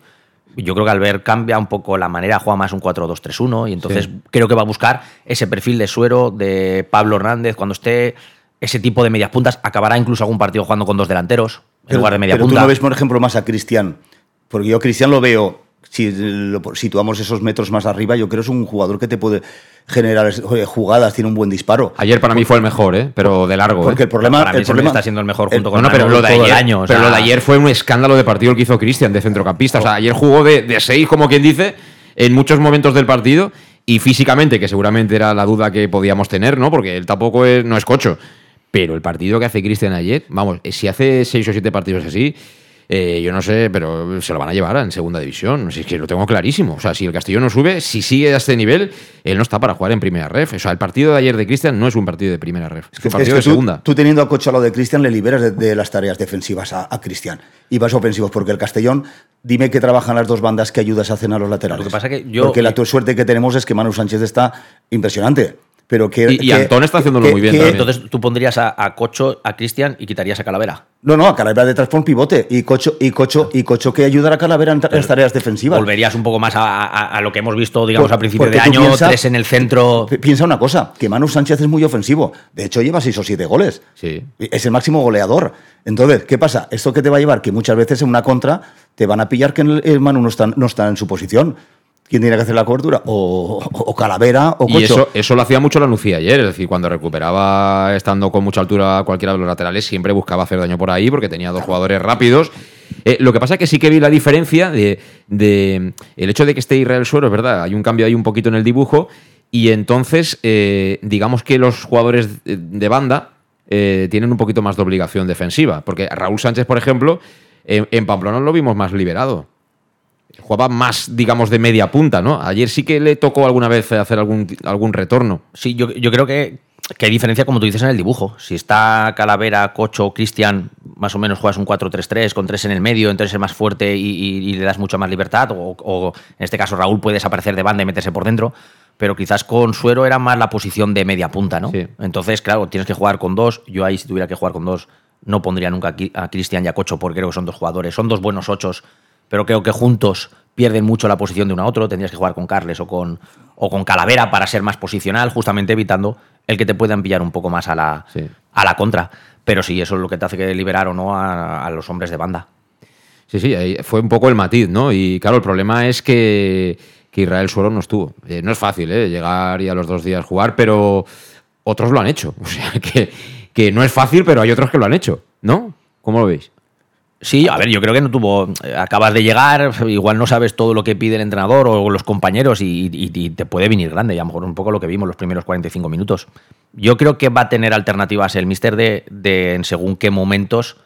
Yo creo que Albert cambia un poco la manera, juega más un 4-2-3-1 y entonces creo que va a buscar ese perfil de Suero, de Pablo Hernández, cuando esté ese tipo de medias puntas. Acabará incluso algún partido jugando con dos delanteros en Pero- lugar de media pero punta. tú no ves, por ejemplo, más a Cristian, porque yo a Cristian lo veo si lo situamos esos metros más arriba, yo creo que es un jugador que te puede generar jugadas, tiene un buen disparo. Ayer para mí fue el mejor, ¿eh? pero de largo. Porque ¿eh? el problema, para mí el problema está siendo el mejor junto el, con no, pero lo de ayer, el año. o pero sea, lo de ayer fue un escándalo de partido el que hizo Cristian de centrocampista. O sea, ayer jugó de, de seis, como quien dice, en muchos momentos del partido. Y físicamente, que seguramente era la duda que podíamos tener, ¿no? Porque él tampoco es, no es cocho. Pero el partido que hace Cristian ayer, vamos, si hace seis o siete partidos así, eh, yo no sé, pero se lo van a llevar en segunda división. Si es que lo tengo clarísimo. O sea, si el Castillo no sube, si sigue a este nivel, él no está para jugar en primera ref. O sea, el partido de ayer de Cristian no es un partido de primera ref. Es, un partido Es que de tú, segunda. tú teniendo a Cocho a lo de Cristian, le liberas de, de las tareas defensivas a, a Cristian. Y vas ofensivos, porque el Castellón, dime que trabajan las dos bandas que ayudas a hacer a los laterales. Lo que pasa que yo- Porque la tu suerte que tenemos es que Manu Sánchez está impresionante. Pero que, Y- y que- Antón está haciéndolo muy bien también. Entonces tú pondrías a, a Cocho, a Cristian y quitarías a Calavera. No, no, a Calavera detrás por un pivote. Y Cocho, y Cocho, y Cocho que ayudar a Calavera en tareas defensivas. Volverías un poco más a, a- a lo que hemos visto, digamos, Por- a principio de año, piensa- tres en el centro. Pi- Piensa una cosa, que Manu Sánchez es muy ofensivo. De hecho, lleva seis o siete goles. Sí. Es el máximo goleador. Entonces, ¿qué pasa? ¿Esto que te va a llevar? Que muchas veces en una contra te van a pillar que el, el Manu no está, no está en su posición. ¿Quién tiene que hacer la cobertura? O, Calavera o Cocho. Y eso, eso lo hacía mucho la Nucía ayer, es decir, cuando recuperaba estando con mucha altura cualquiera de los laterales, siempre buscaba hacer daño por ahí porque tenía dos jugadores rápidos. Eh, lo que pasa es que sí que vi la diferencia de, de el hecho de que esté Israel Suero, es verdad, hay un cambio ahí un poquito en el dibujo y entonces eh, digamos que los jugadores de, de banda eh, tienen un poquito más de obligación defensiva, porque Raúl Sánchez, por ejemplo, en, en Pamplona lo vimos más liberado jugaba más, digamos, de media punta, ¿no? Ayer sí que le tocó alguna vez hacer algún, algún retorno. Sí, yo, yo creo que, que hay diferencia, como tú dices, en el dibujo. Si está Calavera, Cocho, Cristian, más o menos juegas un 4-3-3, con tres en el medio, entonces es más fuerte y, y- y le das mucha más libertad. O, o, en este caso Raúl puede desaparecer de banda y meterse por dentro. Pero quizás con Suero era más la posición de media punta, ¿no? Sí. Entonces, claro, tienes que jugar con dos. Yo ahí, si tuviera que jugar con dos, no pondría nunca a Cristian y a Cocho, porque creo que son dos jugadores. Son dos buenos ochos, pero creo que juntos pierden mucho la posición de uno a otro. Tendrías que jugar con Carles o con, o con Calavera para ser más posicional, justamente evitando el que te puedan pillar un poco más a la, Sí. a la contra. Pero sí, eso es lo que te hace que liberar o no a, a los hombres de banda. Sí, sí, ahí fue un poco el matiz, ¿no? Y claro, el problema es que, que Israel Suero no estuvo. Eh, no es fácil, ¿eh? Llegar y a los dos días jugar, pero otros lo han hecho. O sea, que, que no es fácil, pero hay otros que lo han hecho, ¿no? ¿Cómo lo veis? Sí, a ver, yo creo que no tuvo. Acabas de llegar, igual no sabes todo lo que pide el entrenador o los compañeros y, y- y te puede venir grande. Y a lo mejor un poco lo que vimos los primeros 45 minutos. Yo creo que va a tener alternativas el mister de, de en según qué momentos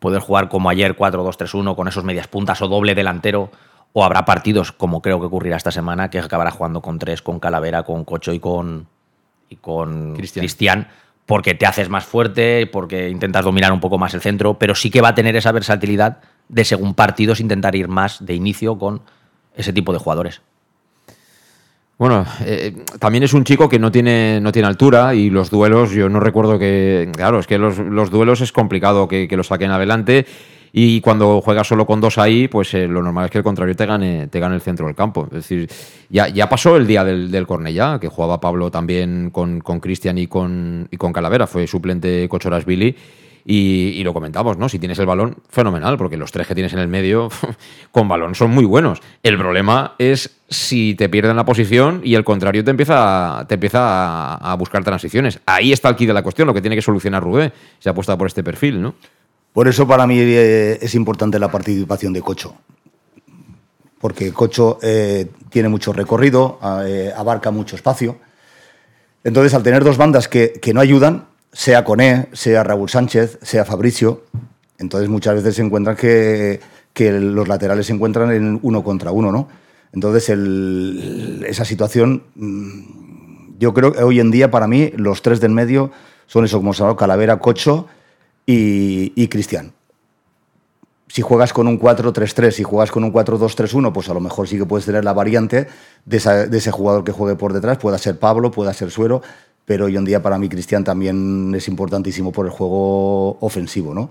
poder jugar como ayer 4-2-3-1 con esos medias puntas o doble delantero. O habrá partidos, como creo que ocurrirá esta semana, que acabará jugando con tres, con Calavera, con Cocho y con, y con Cristian. Cristian, porque te haces más fuerte, porque intentas dominar un poco más el centro, pero sí que va a tener esa versatilidad de según partidos intentar ir más de inicio con ese tipo de jugadores. Bueno, eh, también es un chico que no tiene, no tiene altura y los duelos, yo no recuerdo que. Claro, es que los, los duelos es complicado que, que lo saquen adelante. Y cuando juegas solo con dos ahí, pues eh, lo normal es que el contrario te gane, te gane el centro del campo. Es decir, ya, ya pasó el día del, del Cornellá, que jugaba Pablo también con Cristian y con, y con Calavera, fue suplente Cochoras Billy. Y, y lo comentamos, ¿no? Si tienes el balón, fenomenal, porque los tres que tienes en el medio con balón son muy buenos. El problema es si te pierden la posición y el contrario te empieza, te empieza a, a buscar transiciones. Ahí está el key de la cuestión, lo que tiene que solucionar Rubé. Se apuesta por este perfil, ¿no? Por eso para mí eh, es importante la participación de Cocho. Porque Cocho eh, tiene mucho recorrido, eh, abarca mucho espacio. Entonces, al tener dos bandas que, que no ayudan, sea Coné, sea Raúl Sánchez, sea Fabricio, entonces muchas veces se encuentran que, que los laterales se encuentran en uno contra uno, ¿no? Entonces, esa situación, mm, yo creo que hoy en día para mí los tres del medio son eso, como se Calavera, Cocho y, y Cristian. Si juegas con un 4-3-3, si juegas con un 4-2-3-1, pues a lo mejor sí que puedes tener la variante de, ese jugador que juegue por detrás, pueda ser Pablo, pueda ser Suero, pero hoy en día para mí Cristian también es importantísimo por el juego ofensivo, ¿no?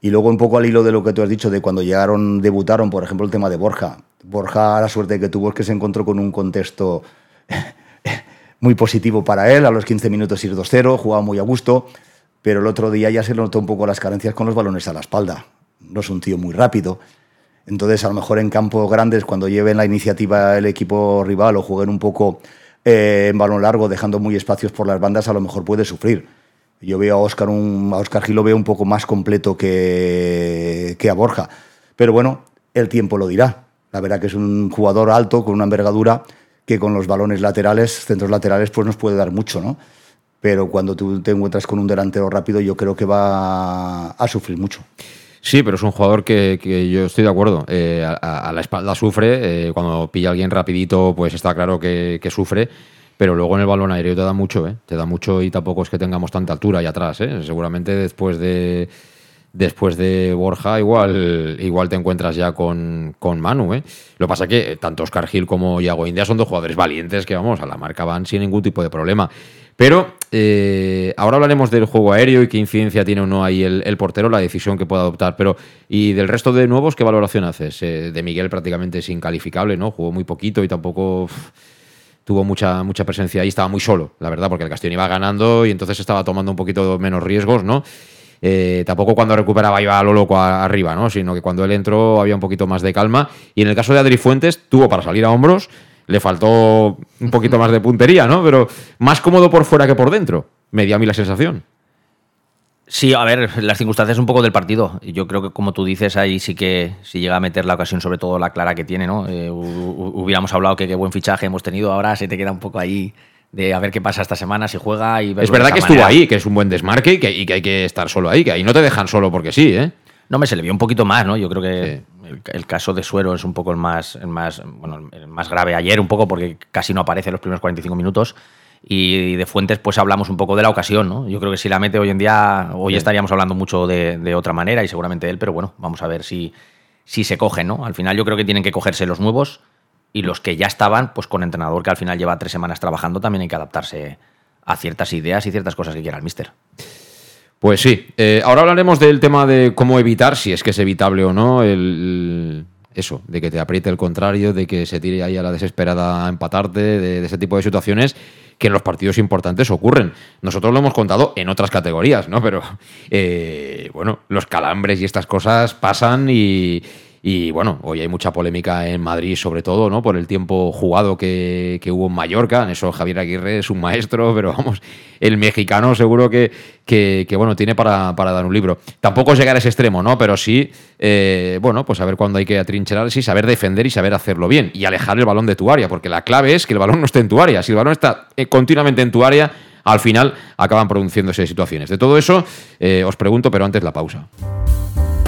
Y luego un poco al hilo de lo que tú has dicho, de cuando llegaron, debutaron, por ejemplo, el tema de Borja. Borja la suerte que tuvo es que se encontró con un contexto muy positivo para él, a los 15 minutos ir 2-0, jugaba muy a gusto, pero el otro día ya se notó un poco las carencias con los balones a la espalda. No es un tío muy rápido. Entonces, a lo mejor en campos grandes, cuando lleven la iniciativa el equipo rival o jueguen un poco eh, en balón largo, dejando muy espacios por las bandas, a lo mejor puede sufrir. Yo veo a Oscar, un, a Oscar Gil lo veo un poco más completo que, que a Borja. Pero bueno, el tiempo lo dirá. La verdad que es un jugador alto, con una envergadura, que con los balones laterales, centros laterales, pues nos puede dar mucho, ¿no? Pero cuando tú te encuentras con un delantero rápido, yo creo que va a sufrir mucho. Sí, pero es un jugador que, yo estoy de acuerdo. Eh, a, la espalda sufre, eh, cuando pilla a alguien rapidito, pues está claro que, que, sufre. Pero luego en el balón aéreo te da mucho, ¿eh? Te da mucho y tampoco es que tengamos tanta altura ahí atrás, ¿eh? Seguramente después de después de Borja, igual, igual te encuentras ya con, con Manu. ¿eh? Lo que pasa es que tanto Oscar Gil como Iago India son dos jugadores valientes que, vamos, a la marca van sin ningún tipo de problema. Pero eh, ahora hablaremos del juego aéreo y qué incidencia tiene o no ahí el, portero, la decisión que pueda adoptar. Pero, ¿y del resto de nuevos qué valoración haces? Eh, de Miguel prácticamente es incalificable, ¿no? Jugó muy poquito y tampoco tuvo mucha, mucha presencia ahí, estaba muy solo, la verdad, porque el Castellón iba ganando y entonces estaba tomando un poquito menos riesgos, ¿no? Eh, tampoco cuando recuperaba iba a lo loco arriba, ¿no? Sino que cuando él entró había un poquito más de calma. Y en el caso de Adri Fuentes, tuvo para salir a hombros, le faltó un poquito más de puntería, ¿no? Pero más cómodo por fuera que por dentro. Me dio a mí la sensación. Sí, a ver, las circunstancias un poco del partido. Yo creo que, como tú dices, ahí sí que si llega a meter la ocasión, sobre todo la clara que tiene, ¿no? Eh, hubiéramos hablado que qué buen fichaje hemos tenido, ahora se te queda un poco ahí de a ver qué pasa esta semana, si juega y Es verdad que estuvo ahí, que es un buen desmarque y que, y que, hay que estar solo ahí, que ahí no te dejan solo porque sí, ¿eh? No, me se le vio un poquito más, ¿no? Yo creo que sí. el, el, caso de Suero es un poco el más, el más, bueno, el más grave ayer, un poco porque casi no aparece en los primeros 45 minutos. Y de Fuentes, pues hablamos un poco de la ocasión, ¿no? Yo creo que si la mete hoy en día, hoy sí. estaríamos hablando mucho de, de, otra manera y seguramente él, pero bueno, vamos a ver si, si se cogen, ¿no? Al final yo creo que tienen que cogerse los nuevos y los que ya estaban, pues con entrenador que al final lleva tres semanas trabajando, también hay que adaptarse a ciertas ideas y ciertas cosas que quiera el mister. Pues sí, eh, ahora hablaremos del tema de cómo evitar, si es que es evitable o no, el, eso, de que te apriete el contrario, de que se tire ahí a la desesperada a empatarte, de, de ese tipo de situaciones que en los partidos importantes ocurren. Nosotros lo hemos contado en otras categorías, ¿no? Pero, eh, bueno, los calambres y estas cosas pasan y, y bueno, hoy hay mucha polémica en Madrid, sobre todo, ¿no? Por el tiempo jugado que, que, hubo en Mallorca. En eso Javier Aguirre es un maestro, pero vamos, el mexicano seguro que, que, bueno, tiene para, para, dar un libro. Tampoco llegar a ese extremo, ¿no? Pero sí, eh, bueno, pues saber cuándo hay que atrincherarse y saber defender y saber hacerlo bien. Y alejar el balón de tu área, porque la clave es que el balón no esté en tu área. Si el balón está eh, continuamente en tu área, al final acaban produciéndose situaciones. De todo eso, eh, os pregunto, pero antes la pausa.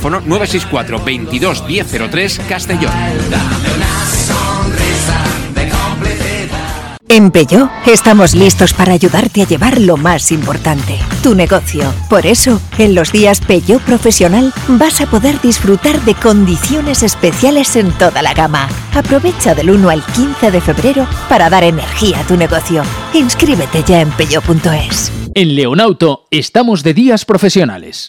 teléfono 964 22 1003 Castellón. En Peugeot estamos listos para ayudarte a llevar lo más importante, tu negocio. Por eso, en los días Peugeot Profesional vas a poder disfrutar de condiciones especiales en toda la gama. Aprovecha del 1 al 15 de febrero para dar energía a tu negocio. Inscríbete ya en peugeot.es. En Leonauto estamos de días profesionales.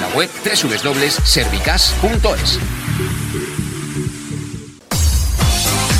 la web www.servicas.es.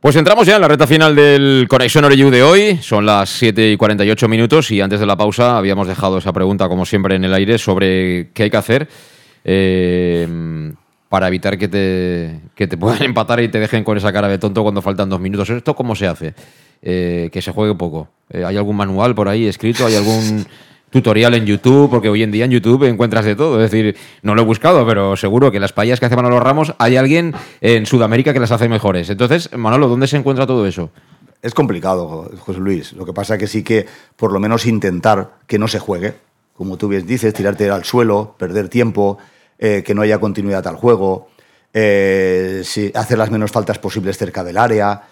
Pues entramos ya en la recta final del Conexión Oreyu de hoy. Son las 7 y 48 minutos y antes de la pausa habíamos dejado esa pregunta, como siempre, en el aire sobre qué hay que hacer eh, para evitar que te, que te puedan empatar y te dejen con esa cara de tonto cuando faltan dos minutos. ¿Esto cómo se hace? Eh, que se juegue poco. Eh, ¿Hay algún manual por ahí escrito? ¿Hay algún tutorial en YouTube? Porque hoy en día en YouTube encuentras de todo. Es decir, no lo he buscado, pero seguro que las payas que hace Manolo Ramos hay alguien en Sudamérica que las hace mejores. Entonces, Manolo, ¿dónde se encuentra todo eso? Es complicado, José Luis. Lo que pasa es que sí que por lo menos intentar que no se juegue. Como tú bien dices, tirarte al suelo, perder tiempo, eh, que no haya continuidad al juego, eh, hacer las menos faltas posibles cerca del área.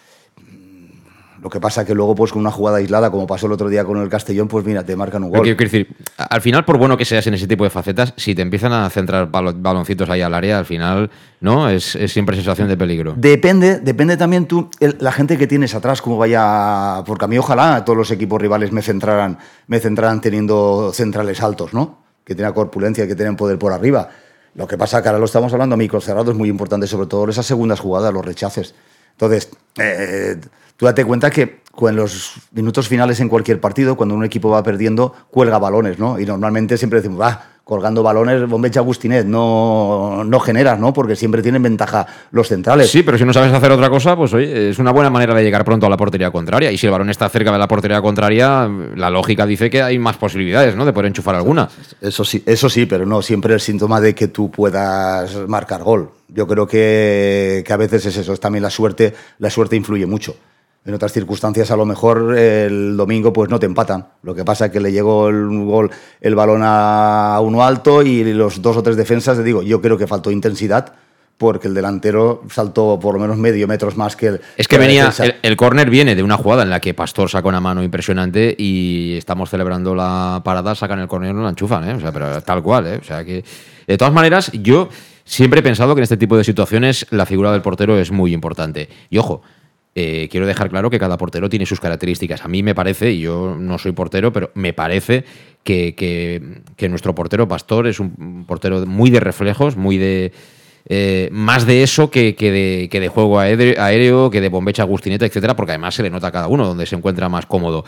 Lo que pasa que luego, pues con una jugada aislada, como pasó el otro día con el Castellón, pues mira, te marcan un gol. quiero decir, al final, por bueno que seas en ese tipo de facetas, si te empiezan a centrar balo- baloncitos ahí al área, al final, ¿no? Es, es siempre sensación de peligro. Depende, depende también tú, el- la gente que tienes atrás, cómo vaya. Porque a mí, ojalá todos los equipos rivales me centraran, me centraran teniendo centrales altos, ¿no? Que tengan corpulencia, que tienen poder por arriba. Lo que pasa que ahora lo estamos hablando a micros cerrados, es muy importante, sobre todo esas segundas jugadas, los rechaces. Entonces, eh, tú date cuenta que en los minutos finales en cualquier partido, cuando un equipo va perdiendo, cuelga balones, ¿no? Y normalmente siempre decimos, va, colgando balones, bombecha Agustinet, no, no generas, ¿no? Porque siempre tienen ventaja los centrales. Sí, pero si no sabes hacer otra cosa, pues oye, es una buena manera de llegar pronto a la portería contraria. Y si el balón está cerca de la portería contraria, la lógica dice que hay más posibilidades, ¿no? De poder enchufar alguna. Eso sí, eso sí, pero no siempre el síntoma de que tú puedas marcar gol. Yo creo que, que a veces es eso, es también la suerte, la suerte influye mucho. En otras circunstancias, a lo mejor el domingo pues no te empatan. Lo que pasa es que le llegó el gol, el balón a uno alto y los dos o tres defensas, te digo, yo creo que faltó intensidad porque el delantero saltó por lo menos medio metros más que el. Es que venía, el, el córner viene de una jugada en la que Pastor saca una mano impresionante y estamos celebrando la parada, sacan el córner y no la enchufan, ¿eh? O sea, pero tal cual, ¿eh? O sea que, de todas maneras, yo siempre he pensado que en este tipo de situaciones la figura del portero es muy importante. Y ojo, eh, quiero dejar claro que cada portero tiene sus características. A mí me parece, y yo no soy portero, pero me parece que, que- nuestro portero Pastor es un portero muy de reflejos, muy de... eh, más de eso que, que de, que de juego aéreo, que de bombecha agustineta, etcétera, porque además se le nota a cada uno donde se encuentra más cómodo.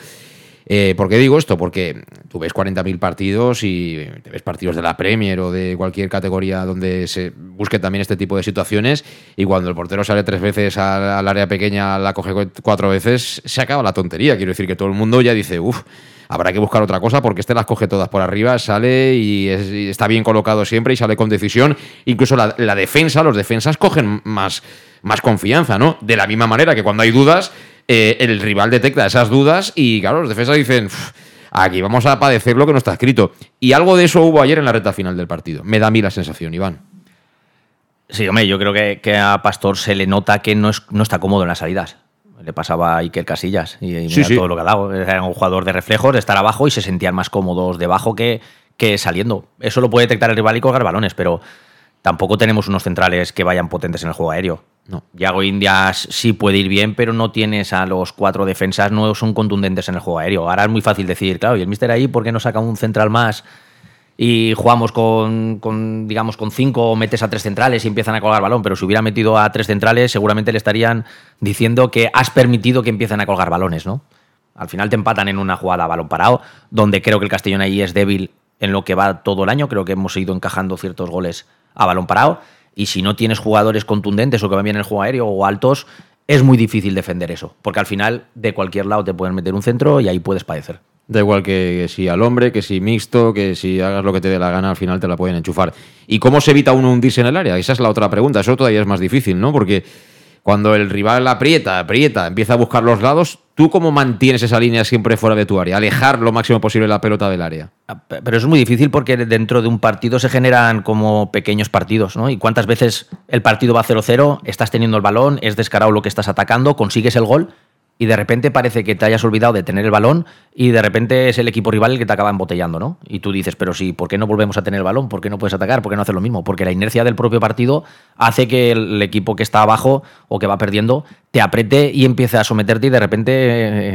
Eh, ¿Por qué digo esto? Porque tú ves 40.000 partidos y te ves partidos de la Premier o de cualquier categoría donde se busque también este tipo de situaciones y cuando el portero sale tres veces al, área pequeña, la coge cu- cuatro veces, se acaba la tontería. Quiero decir que todo el mundo ya dice, uff, habrá que buscar otra cosa porque este las coge todas por arriba, sale y está bien colocado siempre y sale con decisión. Incluso la, la defensa, los defensas cogen más, más confianza, ¿no? De la misma manera que cuando hay dudas, eh, el rival detecta esas dudas y, claro, los defensas dicen, "Uf, aquí vamos a padecer lo que no está escrito. Y algo de eso hubo ayer en la recta final del partido. Me da a mí la sensación, Iván. Sí, hombre, yo creo que, que a Pastor se le nota que no, es, no está cómodo en las salidas. Le pasaba a Iker Casillas y, Sí, mira sí. todo lo que ha dado. Era un jugador de reflejos, de estar abajo y se sentían más cómodos debajo que, que saliendo. Eso lo puede detectar el rival y colgar balones, pero tampoco tenemos unos centrales que vayan potentes en el juego aéreo. No. Yago Indias sí puede ir bien, pero no tienes a los cuatro defensas, no son contundentes en el juego aéreo. Ahora es muy fácil decir, claro, y el mister ahí, ¿por qué no saca un central más? y jugamos con, con, digamos, con cinco o metes a tres centrales y empiezan a colgar balón, pero si hubiera metido a tres centrales, seguramente le estarían diciendo que has permitido que empiecen a colgar balones, ¿no? Al final te empatan en una jugada a balón parado, donde creo que el Castellón ahí es débil en lo que va todo el año, creo que hemos ido encajando ciertos goles a balón parado, y si no tienes jugadores contundentes o que van bien en el juego aéreo o altos, es muy difícil defender eso, porque al final de cualquier lado te pueden meter un centro y ahí puedes padecer. Da igual que, si al hombre, que si mixto, que si hagas lo que te dé la gana, al final te la pueden enchufar. ¿Y cómo se evita uno hundirse en el área? Esa es la otra pregunta. Eso todavía es más difícil, ¿no? Porque cuando el rival aprieta, aprieta, empieza a buscar los lados, ¿tú cómo mantienes esa línea siempre fuera de tu área? Alejar lo máximo posible la pelota del área. Pero eso es muy difícil porque dentro de un partido se generan como pequeños partidos, ¿no? Y cuántas veces el partido va 0-0, estás teniendo el balón, es descarado lo que estás atacando, consigues el gol y de repente parece que te hayas olvidado de tener el balón y de repente es el equipo rival el que te acaba embotellando, ¿no? Y tú dices, pero sí, ¿por qué no volvemos a tener el balón? ¿Por qué no puedes atacar? ¿Por qué no hacer lo mismo? Porque la inercia del propio partido hace que el equipo que está abajo o que va perdiendo te apriete y empiece a someterte y de repente,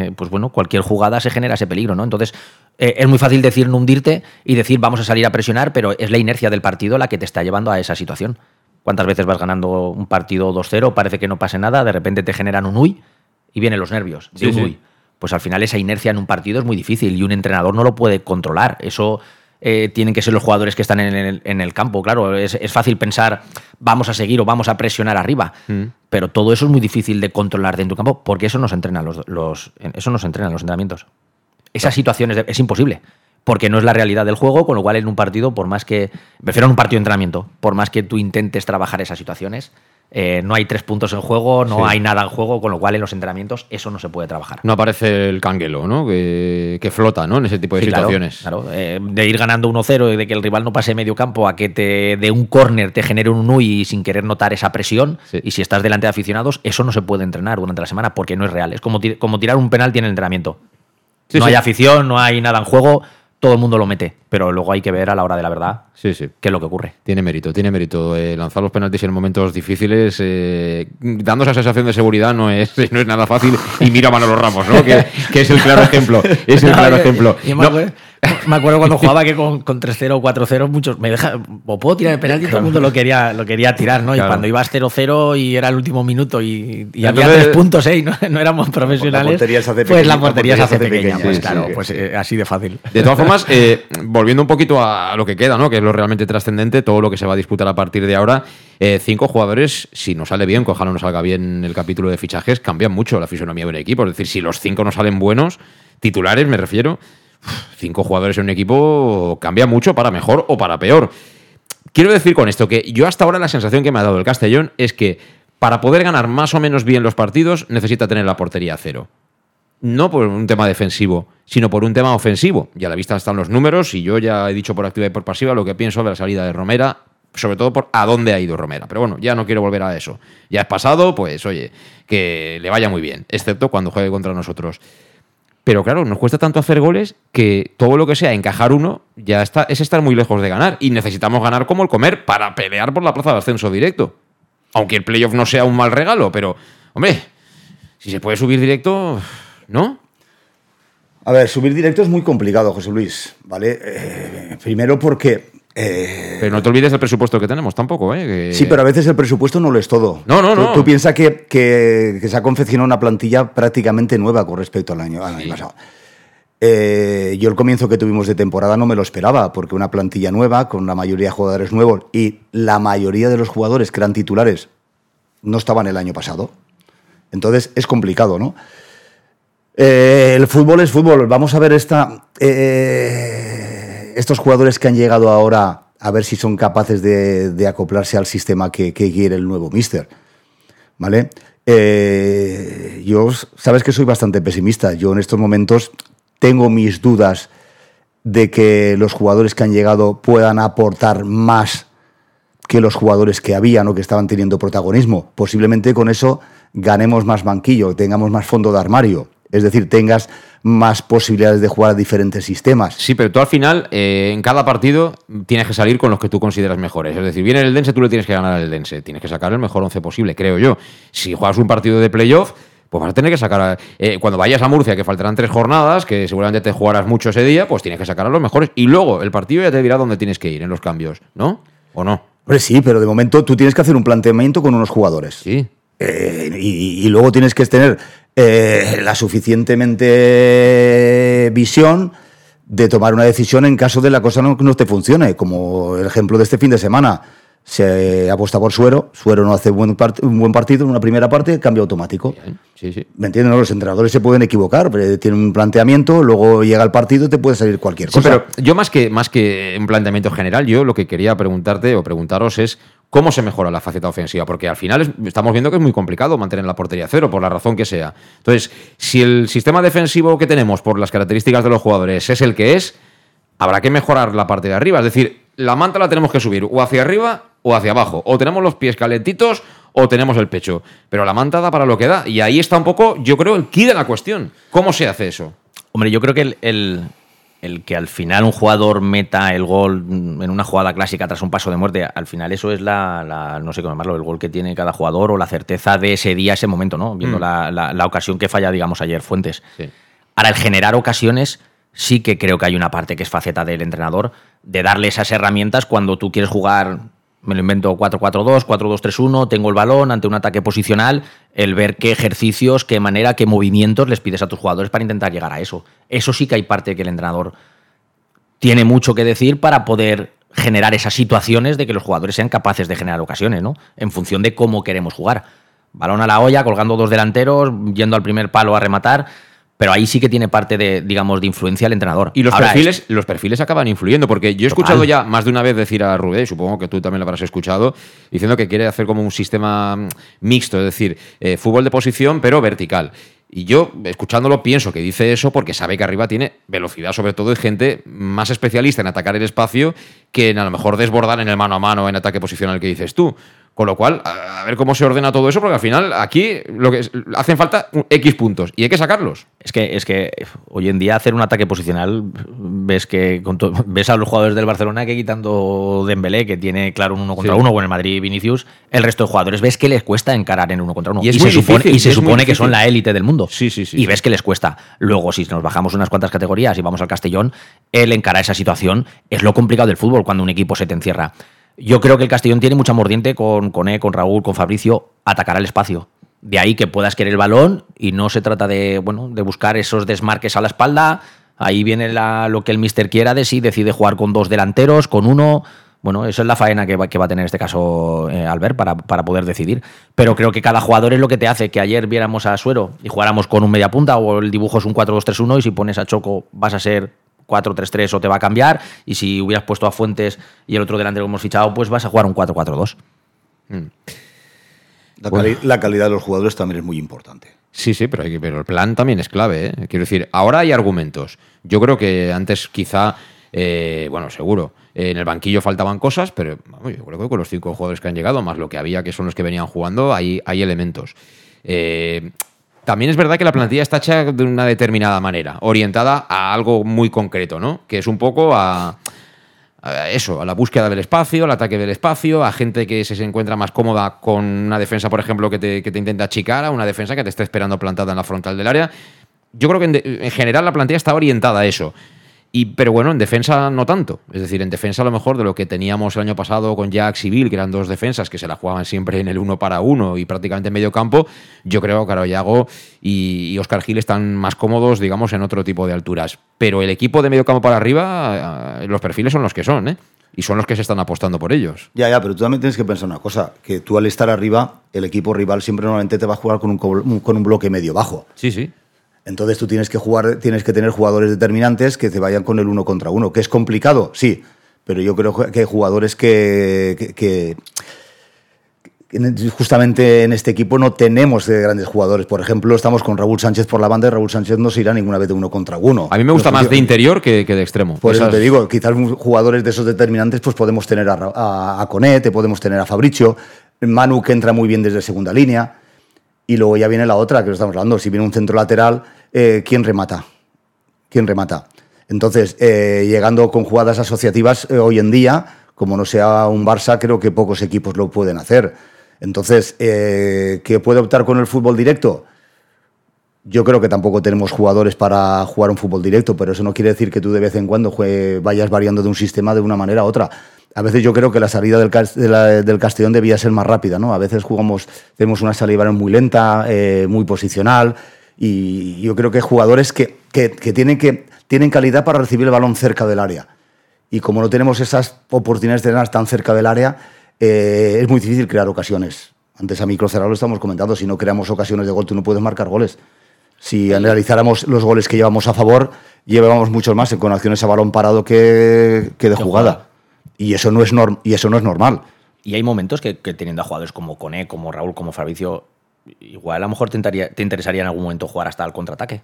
eh, pues bueno, cualquier jugada se genera ese peligro, ¿no? Entonces, eh, es muy fácil decir no hundirte y decir vamos a salir a presionar, pero es la inercia del partido la que te está llevando a esa situación. ¿Cuántas veces vas ganando un partido 2-0? Parece que no pase nada, de repente te generan un uy y vienen los nervios Sí, un sí. uy. Pues al final esa inercia en un partido es muy difícil y un entrenador no lo puede controlar. Eso eh, tienen que ser los jugadores que están en el, en el campo. Claro, es, es fácil pensar vamos a seguir o vamos a presionar arriba, Mm. pero todo eso es muy difícil de controlar dentro del campo porque eso nos entrenan los, los, eso nos entrenan los entrenamientos. Esas situaciones de- es imposible. Porque no es la realidad del juego, con lo cual en un partido, por más que. Prefiero en un partido de entrenamiento, por más que tú intentes trabajar esas situaciones, eh, no hay tres puntos en juego, no Sí. hay nada en juego, con lo cual en los entrenamientos eso no se puede trabajar. No aparece el canguelo, ¿no? Que, que flota, ¿no? En ese tipo de Sí, claro, situaciones. Claro, eh, de ir ganando 1-0 y de que el rival no pase medio campo a que te de un córner te genere un UI sin querer notar esa presión. Y si estás delante de aficionados, eso no se puede entrenar durante la semana porque no es real. Es como, como tirar un penalti en el entrenamiento. No hay afición, no hay nada en juego, todo el mundo lo mete. Pero luego hay que ver a la hora de la verdad Sí, sí. qué es lo que ocurre. Tiene mérito, tiene mérito. Eh, lanzar los penaltis en momentos difíciles, eh, dando esa sensación de seguridad, no es, no es nada fácil. Y mira a Manolo Ramos, ¿no? Que, que es el claro ejemplo. Es el claro ejemplo. No, me acuerdo cuando jugaba que con, con 3-0 o 4-0, muchos me deja, o puedo tirar el penalti, todo el mundo lo quería, lo quería tirar, ¿no? Y Claro. cuando ibas 0-0 y era el último minuto y, y había tres puntos, ¿eh? Y no, no éramos profesionales. portería se hace pues la portería se hace pequeña, pequeña, pues sí, claro, sí, pues sí. eh, así de fácil. De todas formas, eh, volviendo un poquito a lo que queda, ¿no? Que es lo realmente trascendente, todo lo que se va a disputar a partir de ahora. eh, cinco jugadores, si no sale bien, que ojalá no salga bien el capítulo de fichajes, cambian mucho la fisonomía de un equipo. Es decir, si los cinco no salen buenos, titulares me refiero, cinco jugadores en un equipo cambia mucho para mejor o para peor. Quiero decir con esto que yo hasta ahora la sensación que me ha dado el Castellón es que para poder ganar más o menos bien los partidos necesita tener la portería a cero no por un tema defensivo, sino por un tema ofensivo. Y a la vista están los números y yo ya he dicho por activa y por pasiva lo que pienso de la salida de Romera, sobre todo por a dónde ha ido Romera. Pero bueno, ya no quiero volver a eso. Ya es pasado, pues oye, que le vaya muy bien, excepto cuando juegue contra nosotros. Pero claro, nos cuesta tanto hacer goles que todo lo que sea encajar uno ya está, es estar muy lejos de ganar. Y necesitamos ganar como el comer para pelear por la plaza de ascenso directo. Aunque el playoff no sea un mal regalo, pero, hombre, si se puede subir directo, ¿no? A ver, subir directo es muy complicado, José Luis, ¿vale? Eh, primero porque... eh, Pero no te olvides del presupuesto que tenemos tampoco, ¿eh? Que- Sí, pero a veces el presupuesto no lo es todo. No, no, no. Tú, piensas que, que- que se ha confeccionado una plantilla prácticamente nueva con respecto al año, al año pasado. Eh, yo el comienzo que tuvimos de temporada no me lo esperaba, porque una plantilla nueva, con una mayoría de jugadores nuevos, y la mayoría de los jugadores que eran titulares no estaban el año pasado. Entonces es complicado, ¿no? Eh, el fútbol es fútbol. Vamos a ver esta, eh, estos jugadores que han llegado ahora, a ver si son capaces de, acoplarse al sistema que, que quiere el nuevo míster. ¿Vale? Eh, yo, sabes que soy bastante pesimista. Yo en estos momentos tengo mis dudas de que los jugadores que han llegado puedan aportar más que los jugadores que habían o que estaban teniendo protagonismo. Posiblemente con eso ganemos más banquillo, tengamos más fondo de armario. Es decir, tengas más posibilidades de jugar a diferentes sistemas. Sí, pero tú al final, eh, en cada partido, tienes que salir con los que tú consideras mejores. Es decir, viene el Dense, tú le tienes que ganar al Dense. Tienes que sacar el mejor once posible, creo yo. Si juegas un partido de playoff, pues vas a tener que sacar. a- eh, cuando vayas a Murcia, que faltarán tres jornadas, que seguramente te jugarás mucho ese día, pues tienes que sacar a los mejores. Y luego el partido ya te dirá dónde tienes que ir en los cambios, ¿no? ¿O no? Hombre, sí, pero de momento tú tienes que hacer un planteamiento con unos jugadores. Sí. Eh, y, y luego tienes que tener eh, la suficientemente visión de tomar una decisión en caso de la cosa no, no te funcione, como el ejemplo de este fin de semana. Se apuesta por Suero, Suero no hace buen un buen partido en una primera parte, cambio automático. Sí, sí. ¿Me entiendes? No, Los entrenadores se pueden equivocar, pero tienen un planteamiento, luego llega el partido y te puede salir cualquier Sí, cosa. pero yo más que, más que un planteamiento general, yo lo que quería preguntarte o preguntaros es cómo se mejora la faceta ofensiva, porque al final es- estamos viendo que es muy complicado mantener la portería cero, por la razón que sea. Entonces, si el sistema defensivo que tenemos por las características de los jugadores es el que es, habrá que mejorar la parte de arriba. Es decir, la manta la tenemos que subir o hacia arriba o hacia abajo. O tenemos los pies calentitos o tenemos el pecho. Pero la manta da para lo que da. Y ahí está un poco, yo creo, el key de la cuestión. ¿Cómo se hace eso? Hombre, yo creo que el- el que al final un jugador meta el gol en una jugada clásica tras un paso de muerte, al final eso es la, la- no sé cómo llamarlo, el gol que tiene cada jugador o la certeza de ese día, ese momento, ¿no? Viendo Mm. la, la- la ocasión que falla, digamos, ayer Fuentes. Sí. Ahora, el generar ocasiones, sí que creo que hay una parte que es faceta del entrenador, de darle esas herramientas cuando tú quieres jugar me lo invento 4-4-2, 4-2-3-1, tengo el balón ante un ataque posicional, el ver qué ejercicios, qué manera, qué movimientos les pides a tus jugadores para intentar llegar a eso. Eso sí que hay parte que el entrenador tiene mucho que decir para poder generar esas situaciones de que los jugadores sean capaces de generar ocasiones, ¿no? En función de cómo queremos jugar. Balón a la olla, colgando dos delanteros, yendo al primer palo a rematar pero ahí sí que tiene parte de, digamos, de influencia el entrenador. Y los perfiles, los perfiles acaban influyendo, porque yo he escuchado ya más de una vez decir a Rubén, supongo que tú también lo habrás escuchado, diciendo que quiere hacer como un sistema mixto, es decir, eh, fútbol de posición, pero vertical. Y yo, escuchándolo, pienso que dice eso porque sabe que arriba tiene velocidad, sobre todo, y gente más especialista en atacar el espacio que en a lo mejor desbordar en el mano a mano en ataque posicional que dices tú. Con lo cual, a ver cómo se ordena todo eso, porque al final aquí lo que hacen falta X puntos y hay que sacarlos. Es que, es que hoy en día hacer un ataque posicional, ves que ves a los jugadores del Barcelona que quitando Dembélé, que tiene claro un uno contra uno, con el Madrid Vinicius, el resto de jugadores ves que les cuesta encarar en uno contra uno. Y, se supone, y se supone que son la élite del mundo. Sí, sí, sí. Y ves que les cuesta. Luego, si nos bajamos unas cuantas categorías y vamos al Castellón, el encarar esa situación es lo complicado del fútbol cuando un equipo se te encierra. Yo creo que el Castellón tiene mucha mordiente con, con E, con Raúl, con Fabricio, atacar al espacio. De ahí que puedas querer el balón y no se trata de, bueno, de buscar esos desmarques a la espalda. Ahí viene lo que el mister quiera de si decide jugar con dos delanteros, con uno. Bueno, esa es la faena que va, que va a tener en este caso eh, Albert para, para, poder decidir. Pero creo que cada jugador es lo que te hace que ayer viéramos a Suero y jugáramos con un media punta o el dibujo es un 4-2-3-1 y si pones a Choco vas a ser 4-3-3 o te va a cambiar. Y si hubieras puesto a Fuentes y el otro delantero que hemos fichado, pues vas a jugar un 4-4-2. Mm. La, calidad de los jugadores también es muy importante. Sí, sí, pero, pero el plan también es clave. ¿eh? Quiero decir, ahora hay argumentos. Yo creo que antes quizá, eh, bueno, seguro, en el banquillo faltaban cosas, pero yo creo que con los cinco jugadores que han llegado, más lo que había, que son los que venían jugando, hay, hay elementos. También es verdad que la plantilla está hecha de una determinada manera, orientada a algo muy concreto, ¿no? Que es un poco a, eso, a la búsqueda del espacio, al ataque del espacio, a gente que se encuentra más cómoda con una defensa, por ejemplo, que te, que te intenta achicar, a una defensa que te está esperando plantada en la frontal del área. Yo creo que en general la plantilla está orientada a eso. Y, pero bueno, en defensa no tanto. Es decir, en defensa a lo mejor de lo que teníamos el año pasado con Jax y Bill, que eran dos defensas que se la jugaban siempre en el uno para uno y prácticamente en medio campo, yo creo que Yago y, Oscar Gil están más cómodos, digamos, en otro tipo de alturas. Pero el equipo de medio campo para arriba, eh, los perfiles son los que son, ¿eh? Y son los que se están apostando por ellos. Ya, ya, pero tú también tienes que pensar una cosa, que tú al estar arriba, el equipo rival siempre normalmente te va a jugar con un, con un bloque medio bajo. Sí, sí. Entonces tú tienes que jugar, tienes que tener jugadores determinantes que te vayan con el uno contra uno. ¿Que es complicado? Sí. Pero yo creo que hay jugadores que, que, justamente en este equipo no tenemos grandes jugadores. Por ejemplo, estamos con Raúl Sánchez por la banda y Raúl Sánchez no se irá ninguna vez de uno contra uno. A mí me gusta más de interior que, de extremo. Por eso te digo, quizás jugadores de esos determinantes, pues podemos tener a, a, a Conete, podemos tener a Fabricio, Manu que entra muy bien desde segunda línea. Y luego ya viene la otra, que lo estamos hablando. Si viene un centro lateral, eh, ¿quién remata? ¿Quién remata? Entonces, eh, llegando con jugadas asociativas eh, hoy en día, como no sea un Barça, creo que pocos equipos lo pueden hacer. Entonces, ¿qué puede optar con el fútbol directo? Yo creo que tampoco tenemos jugadores para jugar un fútbol directo, pero eso no quiere decir que tú de vez en cuando vayas variando de un sistema de una manera a otra a veces yo creo que la salida del, del, Castellón debía ser más rápida, ¿no? A veces jugamos, tenemos una salida muy lenta, eh, muy posicional, y yo creo que hay jugadores que, que, tienen, que tienen calidad para recibir el balón cerca del área. Y como no tenemos esas oportunidades de tener tan cerca del área, eh, es muy difícil crear ocasiones. Antes a micro cerrado lo estamos comentando, si no creamos ocasiones de gol, tú no puedes marcar goles. Si analizáramos los goles que llevamos a favor, llevábamos muchos más con acciones a balón parado que, que de jugada. Y eso no es, y eso no es normal. Y hay momentos que, teniendo a jugadores como Cone, como Raúl, como Fabricio, igual a lo mejor te, te interesaría en algún momento jugar hasta el contraataque.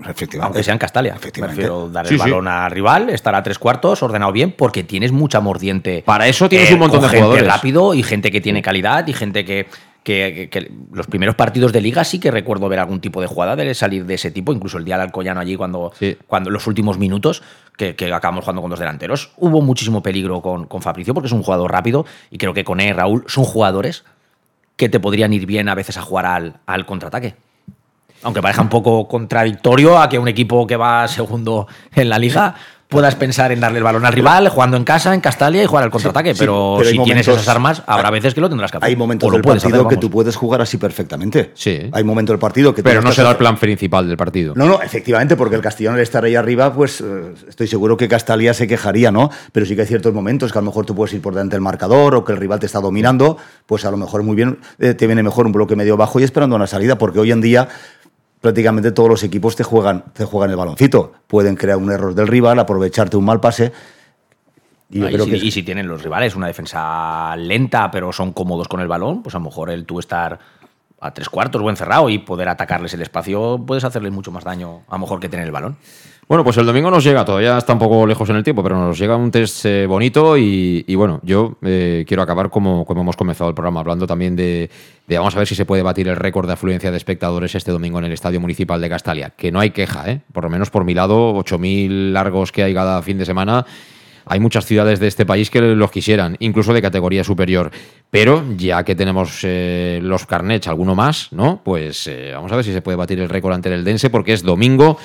Efectivamente. Aunque sea en Castalia. Efectivamente. Prefiero dar el balón al rival, estar a tres cuartos, ordenado bien, porque tienes mucha mordiente. Para eso tienes un montón de gente jugadores. rápido y gente que tiene calidad y gente que, que, los primeros partidos de liga sí que recuerdo ver algún tipo de jugada de salir de ese tipo, incluso el día del Alcoyano allí cuando, cuando los últimos minutos que, acabamos jugando con dos delanteros, hubo muchísimo peligro con, con Fabricio porque es un jugador rápido y creo que con él, Raúl, son jugadores que te podrían ir bien a veces a jugar al, al contraataque. Aunque parezca un poco contradictorio a que un equipo que va segundo en la liga puedas pensar en darle el balón al rival, jugando en casa, en Castalia y jugar al contraataque. Sí, pero, si tienes momentos- esas armas, habrá veces que lo tendrás que hacer. Hay momentos O del partido hacer, que tú puedes jugar así perfectamente. Sí. Hay momentos del partido que tú Pero no será el plan principal del partido. No, no, efectivamente, porque el Castellón al estar ahí arriba, pues eh, estoy seguro que Castalia se quejaría, ¿no? Pero sí que hay ciertos momentos que a lo mejor tú puedes ir por delante del marcador o que el rival te está dominando, pues a lo mejor muy bien eh, te viene mejor un bloque medio bajo y esperando una salida, porque hoy en día prácticamente todos los equipos te juegan, te juegan el baloncito. Pueden crear un error del rival, aprovecharte un mal pase. Y si, que y si tienen los rivales una defensa lenta, pero son cómodos con el balón, pues a lo mejor el tú estar a tres cuartos o encerrado y poder atacarles el espacio, puedes hacerles mucho más daño a lo mejor que tener el balón. Bueno, pues el domingo nos llega, todavía está un poco lejos en el tiempo, pero nos llega un test eh, bonito y, bueno, yo eh, quiero acabar como, como hemos comenzado el programa, hablando también de, de vamos a ver si se puede batir el récord de afluencia de espectadores este domingo en el Estadio Municipal de Castalia, que no hay queja, ¿eh? por lo menos por mi lado, 8.000 largos que hay cada fin de semana. Hay muchas ciudades de este país que los quisieran, incluso de categoría superior. Pero ya que tenemos eh, los carnets, alguno más, ¿no? Pues eh, vamos a ver si se puede batir el récord ante el Dense, porque es domingo,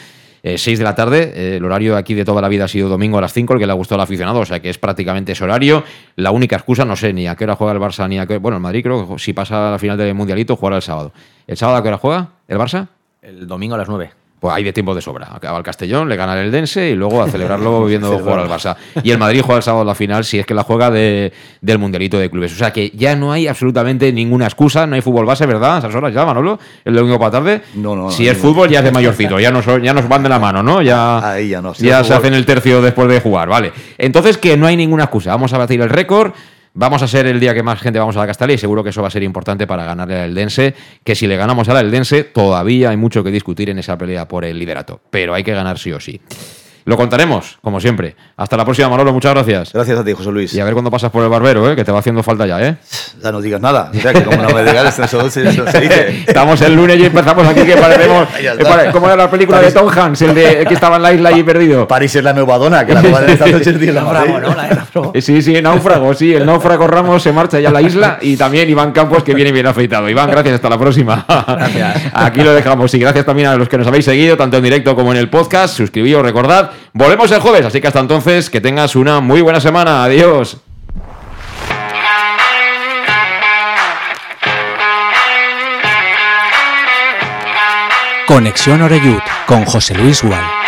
eh, 6 de la tarde. Eh, el horario aquí de toda la vida ha sido domingo a las 5, el que le ha gustado al aficionado, o sea que es prácticamente ese horario. La única excusa, no sé ni a qué hora juega el Barça, ni a qué. Bueno, el Madrid creo que si pasa a la final del Mundialito jugará el sábado. ¿El sábado a qué hora juega? ¿El Barça? El domingo a las 9. Pues hay de tiempo de sobra. Acaba el Castellón, le gana el Dense y luego a celebrarlo viendo jugar al Barça. Y el Madrid juega el sábado la final si es que la juega de- del Mundialito de Clubes. O sea que ya no hay absolutamente ninguna excusa, no hay fútbol base, ¿verdad? A esas horas ya, Manolo, el domingo para tarde. No, no, si no, es no. fútbol ya es de mayorcito, ya nos, ya nos van de la mano, ¿no? Ya, Ahí ya no. Si ya se hacen el tercio después de jugar, vale. Entonces que no hay ninguna excusa. Vamos a batir el récord. Vamos a ser el día que más gente vamos a la Castalia y seguro que eso va a ser importante para ganarle al Eldense. Que si le ganamos al Eldense, todavía hay mucho que discutir en esa pelea por el liderato. Pero hay que ganar sí o sí. Lo contaremos, como siempre. Hasta la próxima, Manolo. Muchas gracias. Gracias a ti, José Luis. Y a ver cuándo pasas por el barbero, ¿eh? que te va haciendo falta ya, ¿eh? Ya no digas nada. O sea, que como no me digas, eso se, eso se dice. Estamos el lunes y empezamos aquí que parecemos. Eh, ¿Cómo era la película de Tom Hanks? El, de, el que estaba en la isla allí perdido. París es la nueva dona, que la nueva de esta noche es la Madrid. Eh, Sí, sí, náufrago, sí. El náufrago Ramos se marcha ya a la isla y también Iván Campos que viene bien afeitado. Iván, gracias, hasta la próxima. Gracias. Aquí lo dejamos y gracias también a los que nos habéis seguido, tanto en directo como en el podcast. Suscribíos, recordad. Volvemos el jueves, así que hasta entonces, que tengas una muy buena semana. Adiós. Conexión Oreyud con José Luis Gual.